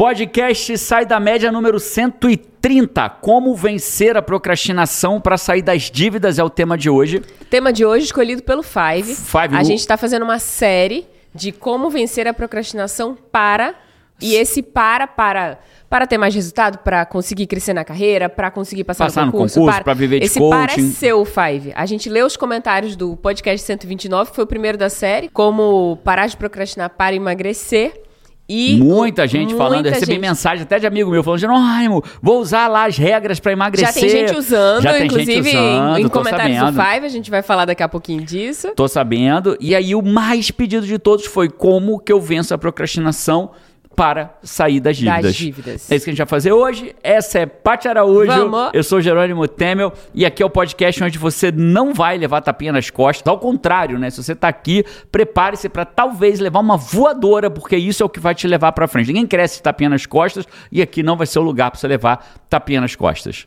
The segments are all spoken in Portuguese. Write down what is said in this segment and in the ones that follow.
Podcast Sai da Média número 130. Como vencer a procrastinação para sair das dívidas é o tema de hoje. Tema de hoje escolhido pelo Five. Five, a gente está fazendo uma série de como vencer a procrastinação para e esse para para para ter mais resultado, para conseguir crescer na carreira, para conseguir passar, Passar no concurso, concurso, pra viver de esse para é coaching. seu, Five. A gente leu os comentários do podcast 129, que foi o primeiro da série, como parar de procrastinar para emagrecer. E Muita gente falando, eu muita recebi gente. mensagem até de amigo meu falando, Jerônimo, vou usar lá as regras para emagrecer. Já tem gente usando, Já tem inclusive gente usando, em tô comentários sabendo. do Five, a gente vai falar daqui a pouquinho disso. Tô sabendo. E aí o mais pedido de todos foi como que eu venço a procrastinação para sair das dívidas. Das dívidas. É isso que a gente vai fazer hoje. Essa é Paty Araújo. Vamos. Eu sou Jerônimo Temel e aqui é o podcast onde você não vai levar tapinha nas costas. Ao contrário, né? Se você tá aqui, prepare-se para talvez levar uma voadora, porque isso é o que vai te levar para frente. Ninguém cresce tapinha nas costas e aqui não vai ser o lugar para você levar tapinha nas costas.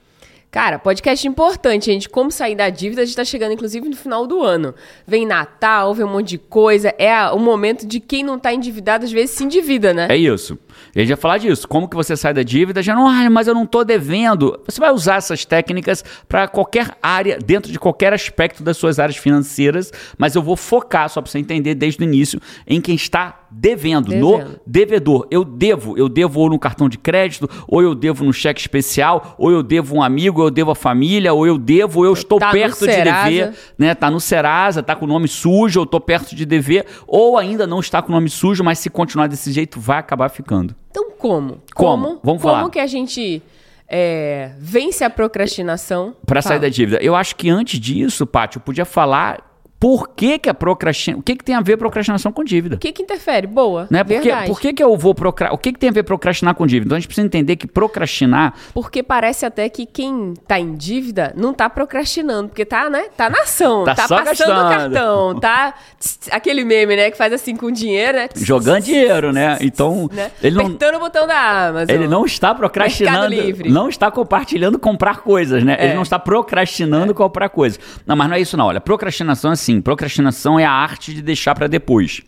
Cara, podcast importante, gente. Como sair da dívida, a gente tá chegando, inclusive, no final do ano. Vem Natal, vem um monte de coisa. É o momento de quem não tá endividado, às vezes se endivida, né? É isso. E a gente vai falar disso. Como que você sai da dívida? Já não, ah, mas eu não tô devendo. Você vai usar essas técnicas para qualquer área, dentro de qualquer aspecto das suas áreas financeiras, mas eu vou focar, só para você entender desde o início, em quem está devendo, no Devendo. devedor. Eu devo, eu devo ou no cartão de crédito, ou eu devo no cheque especial, ou eu devo um amigo, ou eu devo a família, ou eu devo, ou eu estou Tá no perto de dever né? Tá no Serasa, tá com o nome sujo, eu tô perto de dever, ou ainda não está com o nome sujo, mas se continuar desse jeito, vai acabar ficando. Então, como? Como? Vamos como falar. que a gente é, vence a procrastinação? Pra sair da dívida. Eu acho que antes disso, Paty, eu podia falar por que, que a procrastinação. O que, que tem a ver procrastinação com dívida? O que que interfere? Boa, Né? Por, que, verdade. por que, que eu vou procrastinar? O que, que tem a ver procrastinar com dívida? Então a gente precisa entender que procrastinar Porque parece até que quem tá em dívida não tá procrastinando, porque tá, né? Tá na ação, Tá tá, passando o gastando. cartão, tá tss, aquele meme, né, que faz assim com dinheiro, né? Tss, jogando dinheiro, né? Então, né? ele não. Apertando o botão da Amazon. Ele não está procrastinando, não está compartilhando comprar coisas, né? É. Ele não está procrastinando comprar coisas. Não, mas não é isso não. Olha, procrastinação é assim, procrastinação é a arte de deixar pra depois.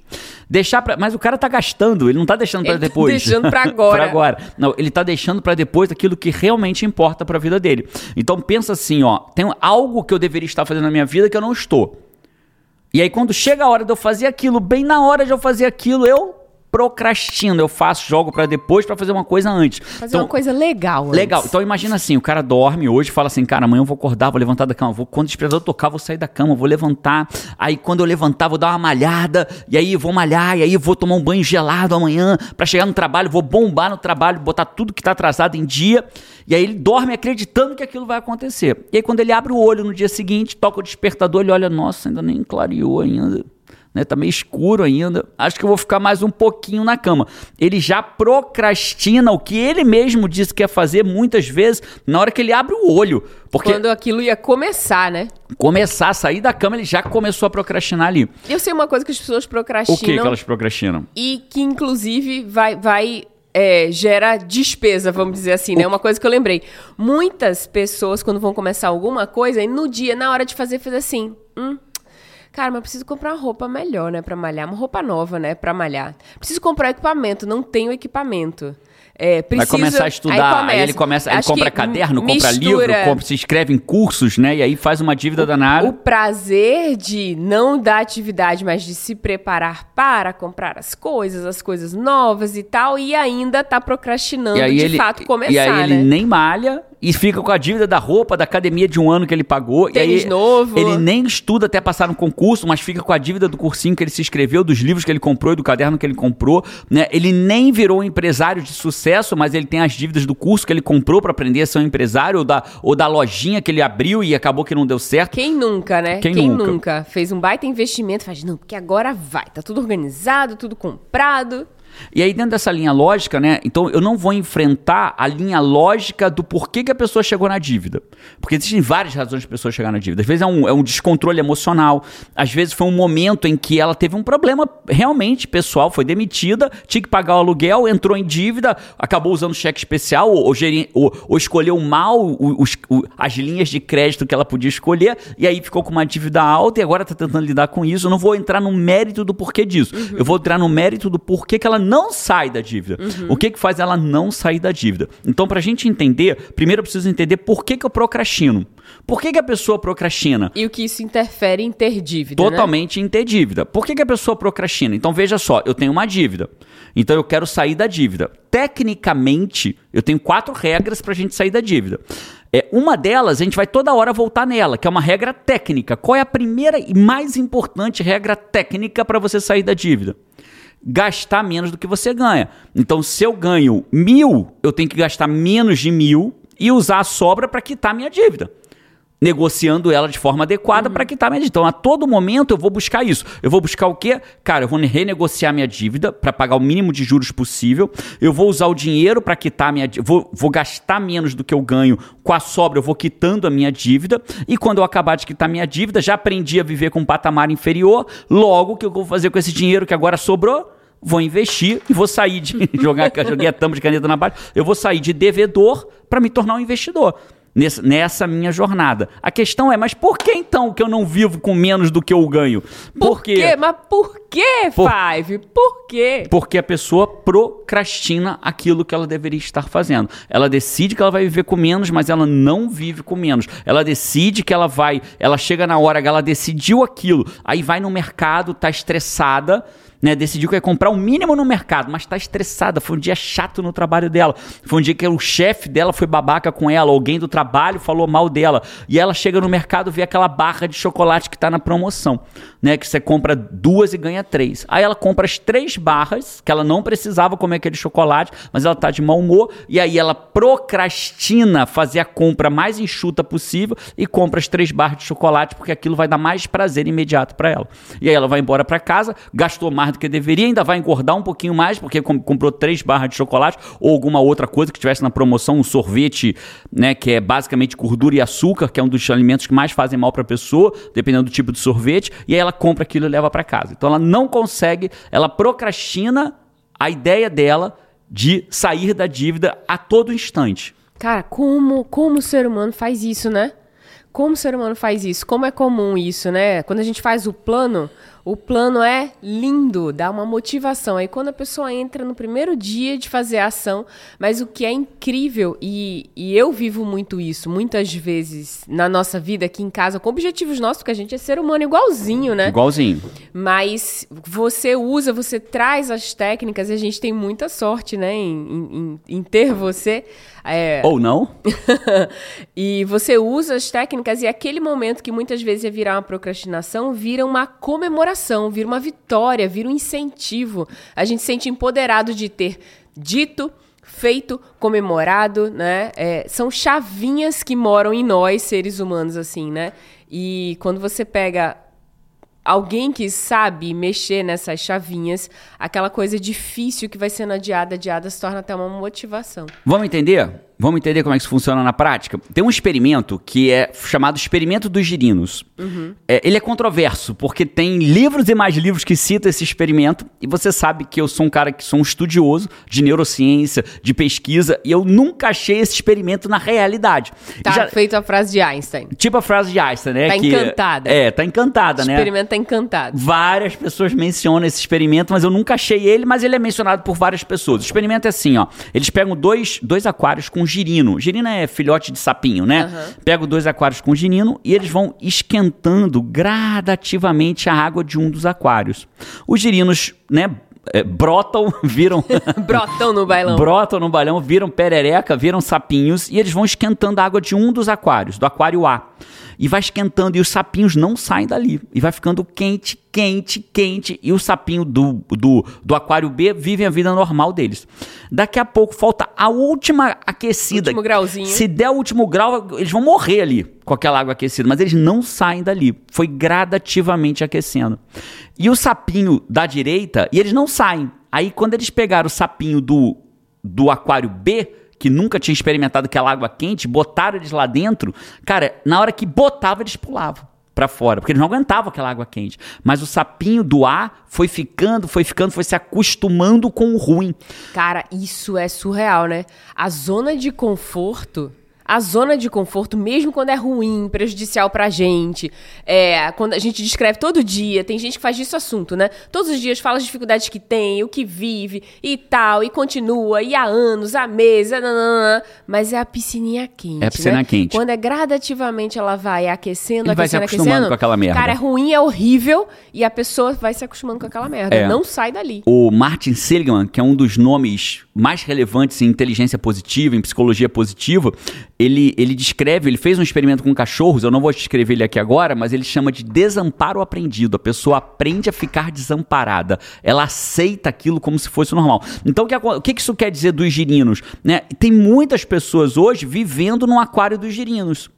Deixar para, mas o cara tá gastando, ele não tá deixando pra Ele tá depois. deixando pra agora. Pra agora. Não, ele tá deixando pra depois aquilo que realmente importa pra vida dele. Então pensa assim, ó, tem algo que eu deveria estar fazendo na minha vida que eu não estou. E aí, quando chega a hora de eu fazer aquilo, bem na hora de eu fazer aquilo, eu procrastino. Eu faço, jogo pra depois pra fazer uma coisa antes. Fazer Então, uma coisa legal. antes. Legal. Então imagina assim, o cara dorme hoje, fala assim, cara, amanhã eu vou acordar, vou levantar da cama, vou quando o despertador tocar, vou sair da cama, vou levantar. Aí quando eu levantar, vou dar uma malhada, e aí vou malhar, e aí vou tomar um banho gelado amanhã pra chegar no trabalho, vou bombar no trabalho, botar tudo que tá atrasado em dia. E aí ele dorme acreditando que aquilo vai acontecer. E aí quando ele abre o olho no dia seguinte, toca o despertador, ele olha, nossa, ainda nem clareou ainda né? Tá meio escuro ainda. Acho que eu vou ficar mais um pouquinho na cama. Ele já procrastina o que ele mesmo disse que ia fazer muitas vezes na hora que ele abre o olho. Porque Quando aquilo ia começar, né? começar a sair da cama, ele já começou a procrastinar ali. Eu sei uma coisa que as pessoas O procrastinam que que elas procrastinam? e que, inclusive, vai, vai é, gera despesa, vamos dizer assim, né? Uma coisa que eu lembrei. Muitas pessoas, quando vão começar alguma coisa, e no dia, na hora de fazer, faz assim. Hum, cara, mas eu preciso comprar uma roupa melhor, né? Pra malhar. Uma roupa nova, né? Pra malhar. Preciso comprar equipamento, não tenho equipamento. É, Vai preciso... começar a estudar, aí, ele começa, ele compra caderno, compra mistura livro, compra, se inscreve em cursos, né? E aí faz uma dívida danada. O prazer de não da atividade, mas de se preparar para comprar as coisas, as coisas novas e tal, e ainda tá procrastinando aí de ele, fato começar, e aí ele né? nem malha e fica com a dívida da roupa, da academia de um ano que ele pagou. Tênis e aí novo. Ele nem estuda até passar no concurso, mas fica com a dívida do cursinho que ele se inscreveu, dos livros que ele comprou e do caderno que ele comprou. Né? Ele nem virou um empresário de sucesso, mas ele tem as dívidas do curso que ele comprou para aprender a ser um empresário, ou da, ou da lojinha que ele abriu e acabou que não deu certo. Quem nunca, né? Quem Quem, nunca? nunca? fez um baita investimento, faz, não, porque agora vai, tá tudo organizado, tudo comprado. E aí, dentro dessa linha lógica, né? Então, eu não vou enfrentar a linha lógica do porquê que a pessoa chegou na dívida. Porque existem várias razões de pessoa chegar na dívida. Às vezes é um, é um descontrole emocional, às vezes foi um momento em que ela teve um problema realmente pessoal, foi demitida, tinha que pagar o aluguel, entrou em dívida, acabou usando cheque especial, ou, ou, ou- escolheu mal os- as linhas de crédito que ela podia escolher, e aí ficou com uma dívida alta e agora está tentando lidar com isso. Eu não vou entrar no mérito do porquê disso. Eu vou entrar no mérito do porquê que ela não sai da dívida. O que que faz ela não sair da dívida? Então, pra gente entender, primeiro eu preciso entender por que, que eu procrastino. Por que, que a pessoa procrastina? E o que isso interfere em ter dívida, né? Totalmente em ter dívida. Por que, que a pessoa procrastina? Então veja só, eu tenho uma dívida. Então eu quero sair da dívida. Tecnicamente, eu tenho quatro regras para a gente sair da dívida. É, uma delas, a gente vai toda hora voltar nela, que é uma regra técnica. Qual é a primeira e mais importante regra técnica para você sair da dívida? Gastar menos do que você ganha. Então, se eu ganho mil, eu tenho que gastar menos de mil e usar a sobra para quitar minha dívida negociando ela de forma adequada para quitar minha dívida. Então, a todo momento eu vou buscar isso. Eu vou buscar o quê? Cara, eu vou renegociar minha dívida para pagar o mínimo de juros possível. Eu vou usar o dinheiro para quitar minha dívida. Vou, vou gastar menos do que eu ganho. Com a sobra, eu vou quitando a minha dívida. E quando eu acabar de quitar minha dívida, já aprendi a viver com um patamar inferior. Logo, o que eu vou fazer com esse dinheiro que agora sobrou? Vou investir e vou sair de jogar joguei a tampa de caneta na base. Eu vou sair de devedor para me tornar um investidor nessa, nessa minha jornada. A questão é, mas por que então que eu não vivo com menos do que eu ganho? Por quê? Mas por quê, Por- Five? Por quê? Porque a pessoa procrastina aquilo que ela deveria estar fazendo. Ela decide que ela vai viver com menos, mas ela não vive com menos. Ela decide que ela vai, ela chega na hora que ela decidiu aquilo, aí vai no mercado, tá estressada, né? Decidiu que ia comprar o mínimo no mercado, mas tá estressada. Foi um dia chato no trabalho dela. Foi um dia que o chefe dela foi babaca com ela, alguém do trabalho falou mal dela. E ela chega no mercado, vê aquela barra de chocolate que tá na promoção, né? Que você compra duas e ganha três. Aí ela compra as três barras, que ela não precisava comer aquele chocolate, mas ela tá de mau humor. E aí ela procrastina fazer a compra mais enxuta possível e compra as três barras de chocolate, porque aquilo vai dar mais prazer imediato para ela. E aí ela vai embora para casa, gastou mais do que deveria, ainda vai engordar um pouquinho mais, porque com- comprou três barras de chocolate ou alguma outra coisa que tivesse na promoção, um sorvete, né, que é basicamente gordura e açúcar, que é um dos alimentos que mais fazem mal para a pessoa, dependendo do tipo de sorvete, e aí ela compra aquilo e leva para casa. Então ela não consegue, ela procrastina a ideia dela de sair da dívida a todo instante. Cara, como, como o ser humano faz isso, né? Como o ser humano faz isso? Como é comum isso, né? Quando a gente faz o plano, o plano é lindo, dá uma motivação. Aí quando a pessoa entra no primeiro dia de fazer a ação, mas o que é incrível, e, e eu vivo muito isso, muitas vezes na nossa vida aqui em casa, com objetivos nossos, porque a gente é ser humano igualzinho, né? Igualzinho. Mas você usa, você traz as técnicas, e a gente tem muita sorte, né, em, em- em ter você. É, Ou não? e você usa as técnicas e aquele momento que muitas vezes ia virar uma procrastinação, vira uma comemoração, vira uma vitória, vira um incentivo. A gente se sente empoderado de ter dito, feito, comemorado, né? É, são chavinhas que moram em nós, seres humanos, assim, né? E quando você pega alguém que sabe mexer nessas chavinhas, aquela coisa difícil que vai sendo adiada, adiada, se torna até uma motivação. Vamos entender? Vamos entender como é que isso funciona na prática? Tem um experimento que é chamado Experimento dos Girinos. É, ele é controverso, porque tem livros e mais livros que citam esse experimento, e você sabe que eu sou um cara que sou um estudioso de neurociência, de pesquisa, e eu nunca achei esse experimento na realidade. Tá Já- feito a frase de Einstein. tipo a frase de Einstein, né? Tá que- encantada. É, tá encantada, O né? experimento tá encantado. Várias pessoas mencionam esse experimento, mas eu nunca achei ele, mas ele é mencionado por várias pessoas. O experimento é assim, ó. Eles pegam dois, dois aquários com girino. Girino é filhote de sapinho, né? Pegam dois aquários com girino e eles vão esquentando gradativamente a água de um dos aquários. Os girinos, né, é, brotam, viram Brotão no bailão. brotam no balão, viram perereca, viram sapinhos e eles vão esquentando a água de um dos aquários, do aquário A. E vai esquentando e os sapinhos não saem dali. E vai ficando quente, quente, quente. E o sapinho do, do, do aquário B vivem a vida normal deles. Daqui a pouco falta a última aquecida. Último grauzinho. Se der o último grau, eles vão morrer ali com aquela água aquecida. Mas eles não saem dali. Foi gradativamente aquecendo. E o sapinho da direita, e eles não saem. Aí quando eles pegaram o sapinho do, do aquário B, que nunca tinha experimentado aquela água quente, botaram eles lá dentro, cara, na hora que botava, eles pulavam pra fora, porque eles não aguentavam aquela água quente. Mas o sapinho do A foi ficando, foi ficando, foi se acostumando com o ruim. Cara, isso é surreal, né? A zona de conforto, a zona de conforto, mesmo quando é ruim, prejudicial pra gente, é, quando a gente descreve todo dia, tem gente que faz disso assunto, né? Todos os dias fala as dificuldades que tem, o que vive e tal, e continua, e há anos, há meses, nananana, mas é a piscininha quente. É a piscina né? quente. Quando é gradativamente ela vai aquecendo, Ele vai se aquecendo, acostumando aquecendo. com aquela merda. Cara, é ruim, é horrível, e a pessoa vai se acostumando com aquela merda. É. Não sai dali. O Martin Seligman, que é um dos nomes mais relevantes em inteligência positiva, em psicologia positiva, ele, ele descreve, ele fez um experimento com cachorros, eu não vou descrever ele aqui agora, mas ele chama de desamparo aprendido. A pessoa aprende a ficar desamparada. Ela aceita aquilo como se fosse normal. Então, o que, o que isso quer dizer dos girinos? Né? Tem muitas pessoas hoje vivendo no aquário dos girinos.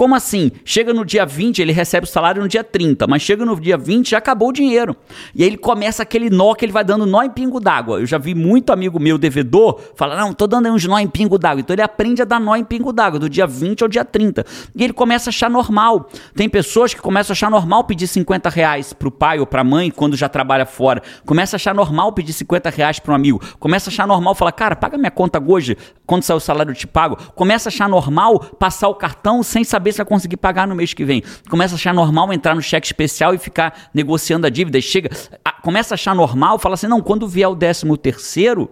Como assim? Chega no dia 20, ele recebe o salário no dia 30, mas chega no dia 20 já acabou o dinheiro. E aí ele começa aquele nó que ele vai dando nó em pingo d'água. Eu já vi muito amigo meu devedor falar: "Não, tô dando uns nó em pingo d'água". Então ele aprende a dar nó em pingo d'água do dia 20 ao dia 30. E ele começa a achar normal. Tem pessoas que começam a achar normal pedir 50 reais pro pai ou pra mãe quando já trabalha fora. Começa a achar normal pedir 50 reais pra um amigo. Começa a achar normal falar: "Cara, paga minha conta hoje, quando sair o salário eu te pago". Começa a achar normal passar o cartão sem saber se vai conseguir pagar no mês que vem. Começa a achar normal entrar no cheque especial e ficar negociando a dívida. Chega, a- começa a achar normal, fala assim: não, quando vier o décimo terceiro,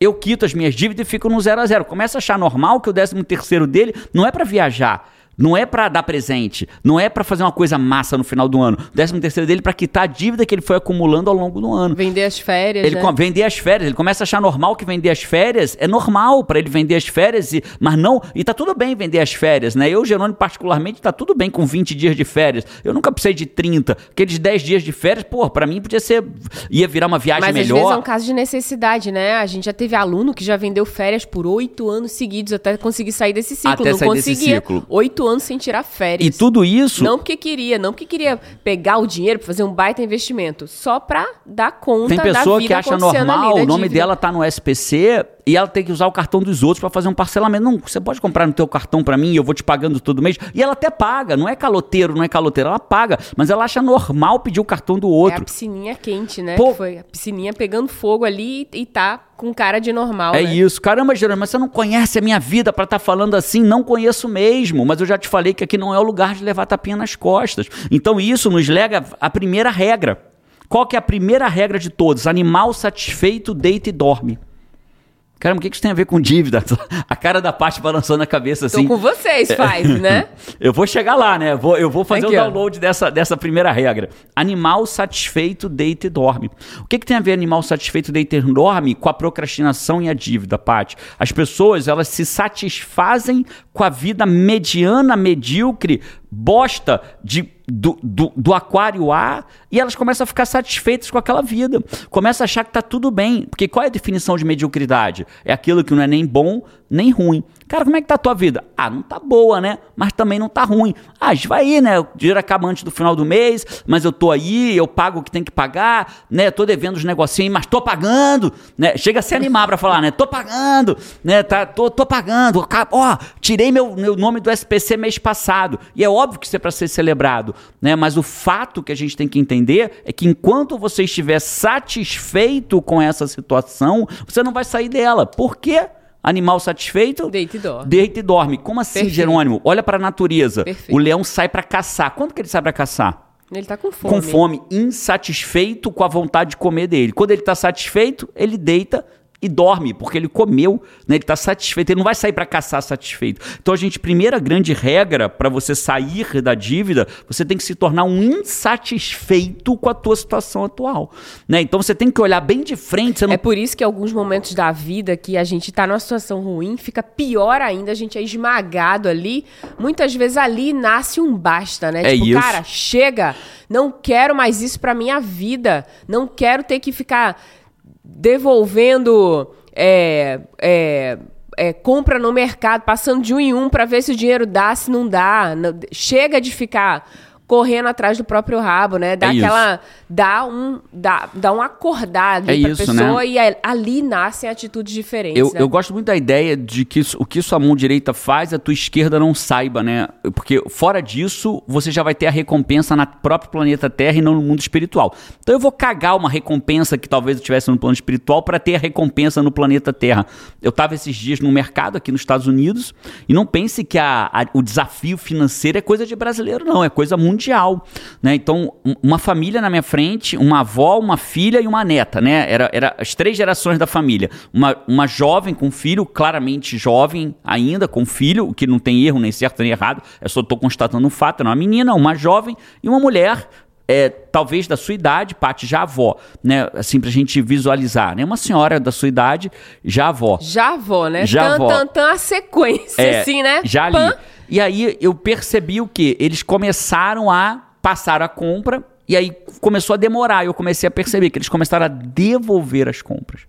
eu quito as minhas dívidas e fico no zero a zero. Começa a achar normal que o décimo terceiro dele não é para viajar. Não é para dar presente, não é para fazer uma coisa massa no final do ano. O décimo terceiro dele é para quitar a dívida que ele foi acumulando ao longo do ano. Vender as férias, Ele né? vender as férias, ele começa a achar normal que vender as férias é normal para ele vender as férias, e, mas não, e tá tudo bem vender as férias, né? Eu, Jerônimo, particularmente, tá tudo bem com 20 dias de férias. Eu nunca precisei de 30. Aqueles 10 dias de férias, pô, para mim podia ser ia virar uma viagem Mas às melhor. vezes é um caso de necessidade, né? A gente já teve aluno que já vendeu férias por oito anos seguidos até conseguir sair desse ciclo. Até não sair conseguia. Oito anos sem tirar férias. E tudo isso Não porque queria, não porque queria pegar o dinheiro pra fazer um baita investimento, só pra dar conta Tem da pessoa vida que acha normal, da o nome dívida. dela tá no SPC e ela tem que usar o cartão dos outros para fazer um parcelamento. Não, você pode comprar no teu cartão para mim e eu vou te pagando todo mês. E ela até paga, não é caloteiro, não é caloteiro, ela paga, mas ela acha normal pedir o cartão do É a outro. piscininha quente, né? Pô. Foi a piscininha pegando fogo ali e tá com cara de normal, É né? isso. Caramba, Jerônimo, mas você não conhece a minha vida para estar falando assim? Não conheço mesmo, mas eu já te falei que aqui não é o lugar de levar tapinha nas costas. Então isso nos lega à primeira regra. Qual que é a primeira regra de todos? Animal satisfeito deita e dorme. Caramba, o que que isso tem a ver com dívida? A cara da parte balançando a cabeça Tô assim. com vocês, Five, né? Eu vou chegar lá, né? Vou, eu vou fazer Aqui, o ó. download dessa, dessa primeira regra. Animal satisfeito deita e dorme. O que, que tem a ver animal satisfeito deita e dorme com a procrastinação e a dívida, Paty? As pessoas, elas se satisfazem com a vida mediana, medíocre, bosta de, do, do, do aquário A e elas começam a ficar satisfeitas com aquela vida. Começam a achar que tá tudo bem. Porque qual é a definição de mediocridade? É aquilo que não é nem bom nem ruim. Cara, como é que tá a tua vida? Ah, não tá boa, né? Mas também não tá ruim. Ah, vai aí, né? O dinheiro acaba antes do final do mês, mas eu tô aí, eu pago o que tem que pagar, né? Tô devendo os negocinhos, mas tô pagando, né? Chega a se animar pra falar, né? Tô pagando, né? Tá, tô, tô pagando. Ó, tirei meu, meu nome do SPC mês passado. E é óbvio que isso é pra ser celebrado, né? Mas o fato que a gente tem que entender é que enquanto você estiver satisfeito com essa situação, você não vai sair dela. Por quê? Animal satisfeito? Deita e dorme. Deita e dorme. Como assim, Perfeito. Jerônimo? Olha pra natureza. Perfeito. O leão sai pra caçar. Quando que ele sai pra caçar? Ele tá com fome. Com fome, insatisfeito com a vontade de comer dele. Quando ele tá satisfeito, ele deita e dorme, porque ele comeu, né? Ele tá satisfeito, ele não vai sair para caçar satisfeito. Então a gente, primeira grande regra para você sair da dívida, você tem que se tornar um insatisfeito com a tua situação atual, né? Então você tem que olhar bem de frente, não É por isso que alguns momentos da vida que a gente tá numa situação ruim, fica pior ainda, a gente é esmagado ali. Muitas vezes ali nasce um basta, né? É tipo, isso. cara, chega, não quero mais isso pra minha vida. Não quero ter que ficar devolvendo é, é, é, compra no mercado, passando de um em um pra ver se o dinheiro dá, se não dá. Chega de ficar correndo atrás do próprio rabo, né? Dá É isso. aquela. Dá um, dá, dá um acordar ali É pra isso, pessoa né? e ali nascem atitudes diferentes. Eu, né? eu gosto muito da ideia de que isso- o que sua mão direita faz, a tua esquerda não saiba, né? Porque fora disso, você já vai ter a recompensa na próprio planeta Terra e não no mundo espiritual. Então eu vou cagar uma recompensa que talvez eu tivesse no plano espiritual para ter a recompensa no planeta Terra. Eu estava esses dias no mercado aqui nos Estados Unidos e não pense que a- a- o desafio financeiro é coisa de brasileiro, não, é coisa mundial, né? Então, um- uma família na minha frente, uma avó, uma filha e uma neta, né? Era, era as três gerações da família. Uma, uma jovem com filho, claramente jovem ainda, com filho, o que não tem erro, nem certo nem errado, eu só estou constatando um fato, não, uma menina, uma jovem e uma mulher é, talvez da sua idade, parte já avó, né? Assim, pra gente visualizar, né? Uma senhora da sua idade, já avó. Já vou, né? Já tan, vó. tan, tan, a sequência, É, assim, né? Já ali. Pã. E aí eu percebi o quê? Eles começaram a passar a compra e aí começou a demorar. Eu comecei a perceber que eles começaram a devolver as compras.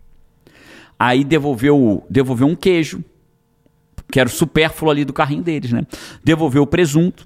Aí devolveu, devolveu um queijo, que era o supérfluo ali do carrinho deles, né? Devolveu o presunto.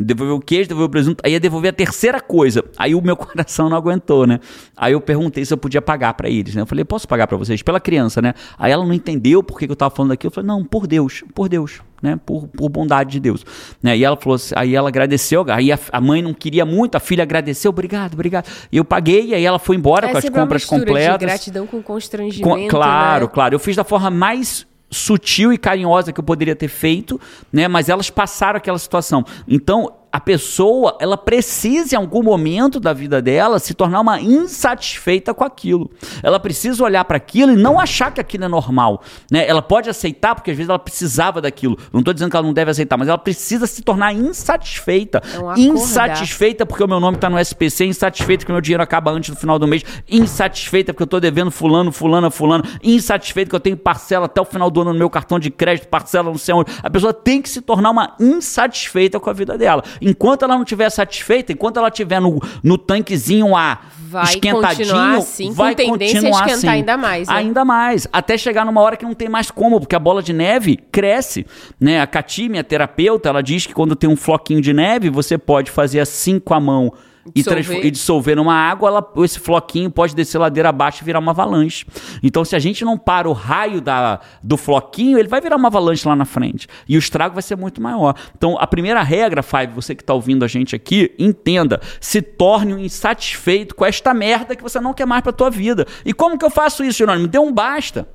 Devolveu o queijo, devolveu o presunto, aí ia devolver a terceira coisa. Aí o meu coração não aguentou, né? Aí eu perguntei se eu podia pagar pra eles, né? Eu falei, posso pagar pra vocês? Pela criança, né? Aí ela não entendeu por que que eu tava falando aquilo. Eu falei, não, por Deus, por Deus, né? Por, por bondade de Deus. Né? E ela falou assim, aí ela agradeceu, aí a, a mãe não queria muito, a filha agradeceu, obrigado, obrigado. E eu paguei, aí ela foi embora É com as compras completas. De gratidão com Com- constrangimento. claro, né? claro. Eu fiz da forma mais sutil e carinhosa que eu poderia ter feito, né? Mas elas passaram aquela situação. Então, a pessoa, ela precisa em algum momento da vida dela se tornar uma insatisfeita com aquilo. Ela precisa olhar para aquilo e não achar que aquilo é normal, né? Ela pode aceitar porque às vezes ela precisava daquilo. Não estou dizendo que ela não deve aceitar, mas ela precisa se tornar insatisfeita. É acordar. insatisfeita porque o meu nome está no SPC, insatisfeita porque o meu dinheiro acaba antes do final do mês, insatisfeita porque eu estou devendo fulano, fulana, fulano, insatisfeita que eu tenho parcela até o final do ano no meu cartão de crédito, parcela não sei onde. A pessoa tem que se tornar uma insatisfeita com a vida dela. Enquanto ela não estiver satisfeita, enquanto ela estiver no, no tanquezinho A Vai esquentadinho, continuar assim, com vai tendência a continuar esquentar assim. ainda mais, né? Ainda mais, até chegar numa hora que não tem mais como, porque a bola de neve cresce, né? A Cati, minha terapeuta, ela diz que quando tem um floquinho de neve, você pode fazer assim com a mão e, e dissolver numa água, ela- esse floquinho pode descer ladeira abaixo e virar uma avalanche. Então, se a gente não para o raio da, do floquinho, ele vai virar uma avalanche lá na frente. E o estrago vai ser muito maior. Então, a primeira regra, Five, você que está ouvindo a gente aqui, entenda. Se torne um insatisfeito com esta merda que você não quer mais para tua vida. E como que eu faço isso, Jerônimo? Dê um basta.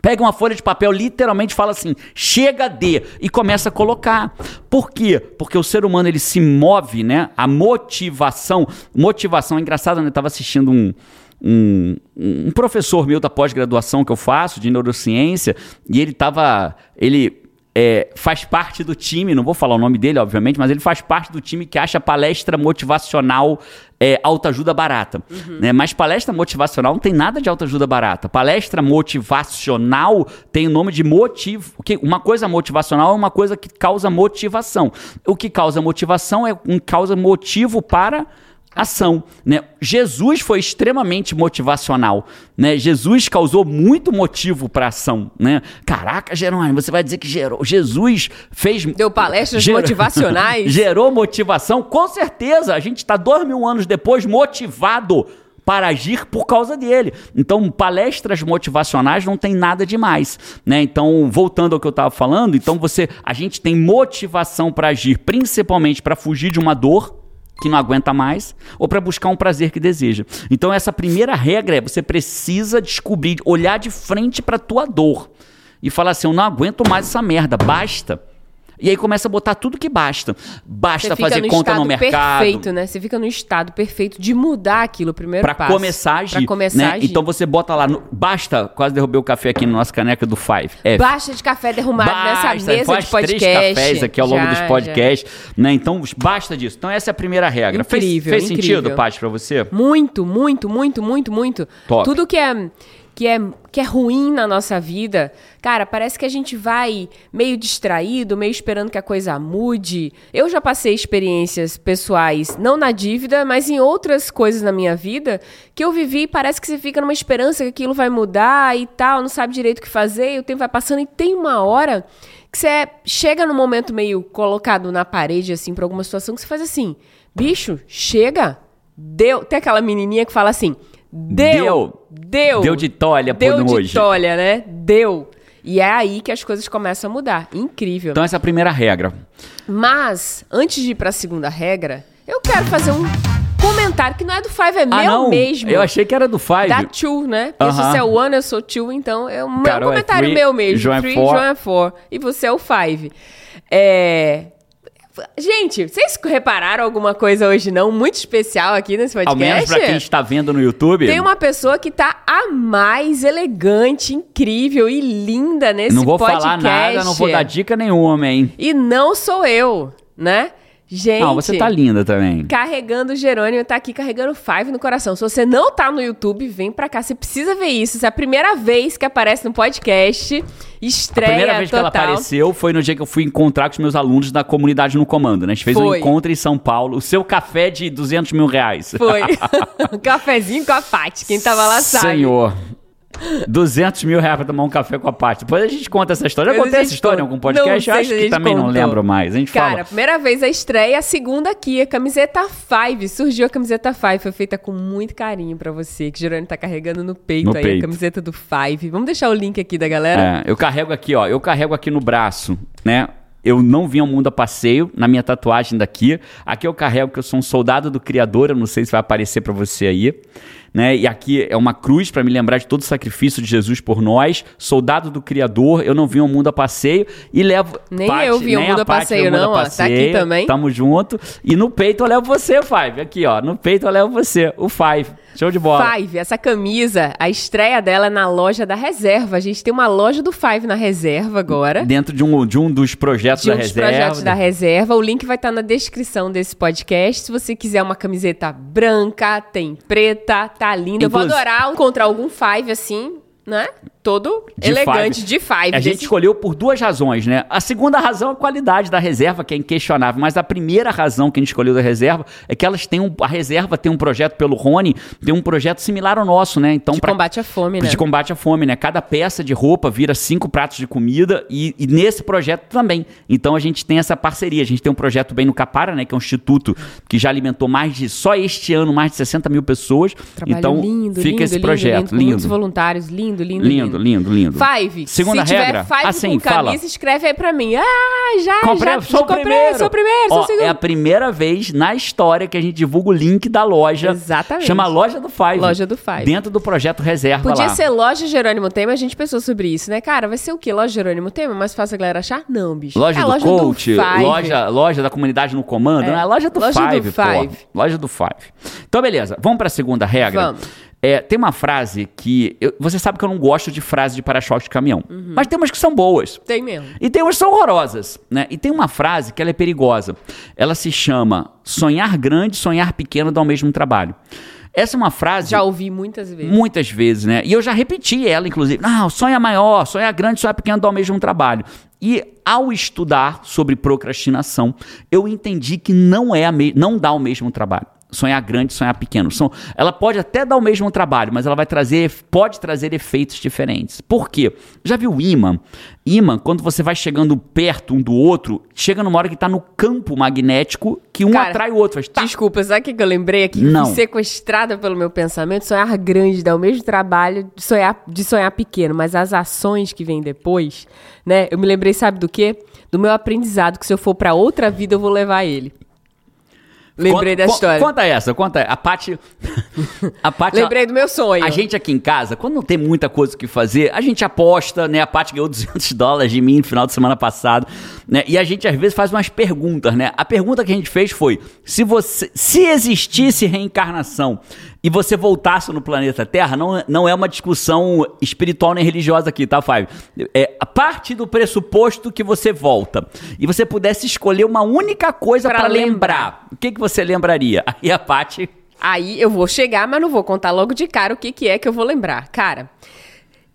Pega uma folha de papel, literalmente fala assim: chega de, e começa a colocar. Por quê? Porque o ser humano ele se move, né? A motivação. Motivação é engraçado, né? Eu estava assistindo um. Um, um professor meu da pós-graduação que eu faço de neurociência e ele estava ele é, faz parte do time, não vou falar o nome dele, obviamente, mas ele faz parte do time que acha palestra motivacional é, autoajuda barata. Né? Mas palestra motivacional não tem nada de autoajuda barata. Palestra motivacional tem o nome de motivo. que Uma coisa motivacional é uma coisa que causa motivação. O que causa motivação é um causa motivo para ação, né? Jesus foi extremamente motivacional, né? Jesus causou muito motivo para ação, né? Caraca, Jerônimo, você vai dizer que gerou, Jesus fez Deu palestras Gerou- motivacionais. gerou motivação, com certeza. A gente está dois mil anos depois motivado para agir por causa dele. Então, palestras motivacionais não tem nada demais, né? Então, voltando ao que eu estava falando, então você, a gente tem motivação para agir, principalmente para fugir de uma dor que não aguenta mais ou para buscar um prazer que deseja. Então, essa primeira regra é você precisa descobrir, olhar de frente para tua dor e falar assim, eu não aguento mais essa merda, basta. E aí começa a botar tudo que basta. Basta fazer no conta no mercado. perfeito, né? Você fica no estado perfeito de mudar aquilo, primeiro Pra passo. começar a agir. Pra começar né? a agir. Então você bota lá, no- basta, quase derrubei o café aqui na nossa caneca do Five. É, Basta de café derrumado Basta, nessa mesa faz de podcast. três cafés aqui ao longo Já, dos já. podcasts, né? Então basta disso. Então essa é a primeira regra. Incrível, fez fez incrível. sentido, Paty, pra você? Muito, muito, muito, muito, muito. Top. Tudo que é que é, que é ruim na nossa vida, cara, parece que a gente vai meio distraído, meio esperando que a coisa mude. Eu já passei experiências pessoais, não na dívida, mas em outras coisas na minha vida, que eu vivi e parece que você fica numa esperança que aquilo vai mudar e tal, não sabe direito o que fazer, e o tempo vai passando e tem uma hora que você chega num momento meio colocado na parede, assim, pra alguma situação, que você faz assim, bicho, chega, deu. Tem aquela menininha que fala assim, deu, deu. Deu de tolha Deu por de hoje. tolha, né? Deu. E é aí que as coisas começam a mudar. Incrível. Então essa é a primeira regra. Mas, antes de ir pra segunda regra, eu quero fazer um comentário que não é do Five, é ah, meu não. mesmo. Eu achei que era do Five. Da Two, né? Porque se Aham. você é o One, eu sou Two, então é um Carol é comentário three, meu mesmo. João é. João é Four. E você é o Five. É... Gente, vocês repararam alguma coisa hoje não muito especial aqui nesse podcast? Ao menos pra quem está vendo no YouTube. Tem uma pessoa que tá a mais elegante, incrível e linda nesse não vou podcast. falar nada, não vou dar dica nenhuma, hein? E não sou eu, né? Gente. Não, você tá linda também. Carregando o Jerônimo, tá aqui carregando Five no coração. Se você não tá no YouTube, vem pra cá. Você precisa ver isso. Isso é a primeira vez que aparece no podcast. Estreia A primeira vez que ela total. apareceu foi no dia que eu fui encontrar com os meus alunos da comunidade no comando, né? A gente fez um Foi. encontro em São Paulo. O seu café de 200 mil reais. Foi. um cafezinho com a Paty. Quem tava lá sabe. Senhor. 200 mil reais pra tomar um café com a parte. Depois a gente conta essa história. Eu contei essa história em algum podcast? Não acho que também não contou. lembro mais. A gente Cara, fala. primeira vez a estreia, a segunda aqui, a camiseta Five. Surgiu a camiseta Five, foi feita com muito carinho pra você, que Jerônimo tá carregando no peito No aí, peito. a camiseta do Five. Vamos deixar o link aqui da galera? É, eu carrego aqui, ó. Eu carrego aqui no braço, né? Eu não vim ao mundo a passeio na minha tatuagem daqui. Aqui eu carrego que eu sou um soldado do Criador. Eu não sei se vai aparecer pra você aí. Né? E aqui é uma cruz para me lembrar de todo o sacrifício de Jesus por nós. Soldado do Criador. Eu não vim ao mundo a passeio e levo. Nem eu vim ao mundo a passeio, mundo não, a ó. Tá aqui também. Tamo junto. E no peito eu levo você, Five. Aqui, ó. No peito eu levo você, o Five. Show de bola. Five, essa camisa, a estreia dela é na loja da reserva. A gente tem uma loja do Five na reserva agora. Dentro de um, de um dos projetos de um da dos reserva. projetos da reserva. O link vai estar na descrição desse podcast. Se você quiser uma camiseta branca, tem preta, tá linda. Eu vou Inclusive- adorar encontrar algum Five assim, né? Todo De elegante Five. de Five. A gente desse- escolheu por duas razões, né? A segunda razão é a qualidade da reserva, que é inquestionável. Mas a primeira razão que a gente escolheu da reserva é que elas têm um. A reserva tem um projeto pelo Rony, tem um projeto similar ao nosso, né? Então, de pra- combate à fome, né? de combate à fome, né? Cada peça de roupa vira cinco pratos de comida e, e nesse projeto também. Então a gente tem essa parceria. A gente tem um projeto bem no Capara, né? Que é um instituto que já alimentou mais de, só este ano, mais de 60 mil pessoas. Trabalho então lindo, fica lindo, esse lindo, projeto. lindo, muitos Lindo. voluntários. Lindo, lindo, Lindo, lindo, lindo. Five. Segunda Se tiver regra. Five assim, com camisa, fala. escreve aí pra mim. Ah, já, Comprei, já. sou o comprei, primeiro. sou o primeiro, sou Ó, segundo. É a primeira vez na história que a gente divulga o link da loja. Exatamente. Chama Loja do Five. Loja do Five. Dentro do projeto Reserva Podia lá. ser loja Jerônimo Temer, a gente pensou sobre isso, né? Cara, vai ser o quê? Loja Jerônimo Temer? Mais fácil a galera achar? Não, bicho. Loja é do loja Coach, do Five. loja, loja da comunidade no comando. É. Não, é loja do Loja do Five, pô. Five. Loja do Five. Então, beleza. Vamos pra segunda regra? Vamos. É, tem uma frase que... eu- você sabe que eu não gosto de frase de para-choque de caminhão. Uhum. Mas tem umas que são boas. Tem mesmo. E tem umas que são horrorosas, né? E tem uma frase que ela é perigosa. Ela se chama sonhar grande, sonhar pequeno dá o mesmo trabalho. Essa é uma frase Já ouvi muitas vezes. muitas vezes, né? E eu já repeti ela, inclusive. Não, sonha maior, sonha grande, sonha pequeno dá o mesmo trabalho. E ao estudar sobre procrastinação, eu entendi que não é a me- não dá o mesmo trabalho. Sonhar grande, sonhar pequeno. São, ela pode até dar o mesmo trabalho, mas ela vai trazer, pode trazer efeitos diferentes. Por quê? Já viu o imã? Imã, quando você vai chegando perto um do outro, chega numa hora que está no campo magnético que um Cara, atrai o outro. Faz, tá, Desculpa, sabe o que que eu lembrei aqui? Não. Sequestrada pelo meu pensamento. Sonhar grande dá o mesmo trabalho de sonhar, de sonhar pequeno, mas as ações que vêm depois, né? Eu me lembrei, sabe do quê? Do meu aprendizado, que se eu for pra outra vida, eu vou levar ele. Lembrei da história. Conta essa, conta. A Paty. A Paty. Lembrei do meu sonho. A gente aqui em casa, quando não tem muita coisa o que fazer, a gente aposta, né? A Paty ganhou 200 dólares de mim no final de semana passado, né? E a gente às vezes faz umas perguntas, né? A pergunta que a gente fez foi: se você, se existisse reencarnação e você voltasse no planeta Terra, não, não é uma discussão espiritual nem religiosa aqui, tá, Fábio? É a parte do pressuposto que você volta e você pudesse escolher uma única coisa Pra para lembrar. lembrar. o que, que você lembraria? Aí a Paty. Aí eu vou chegar, mas não vou contar logo de cara o que, que é que eu vou lembrar. Cara,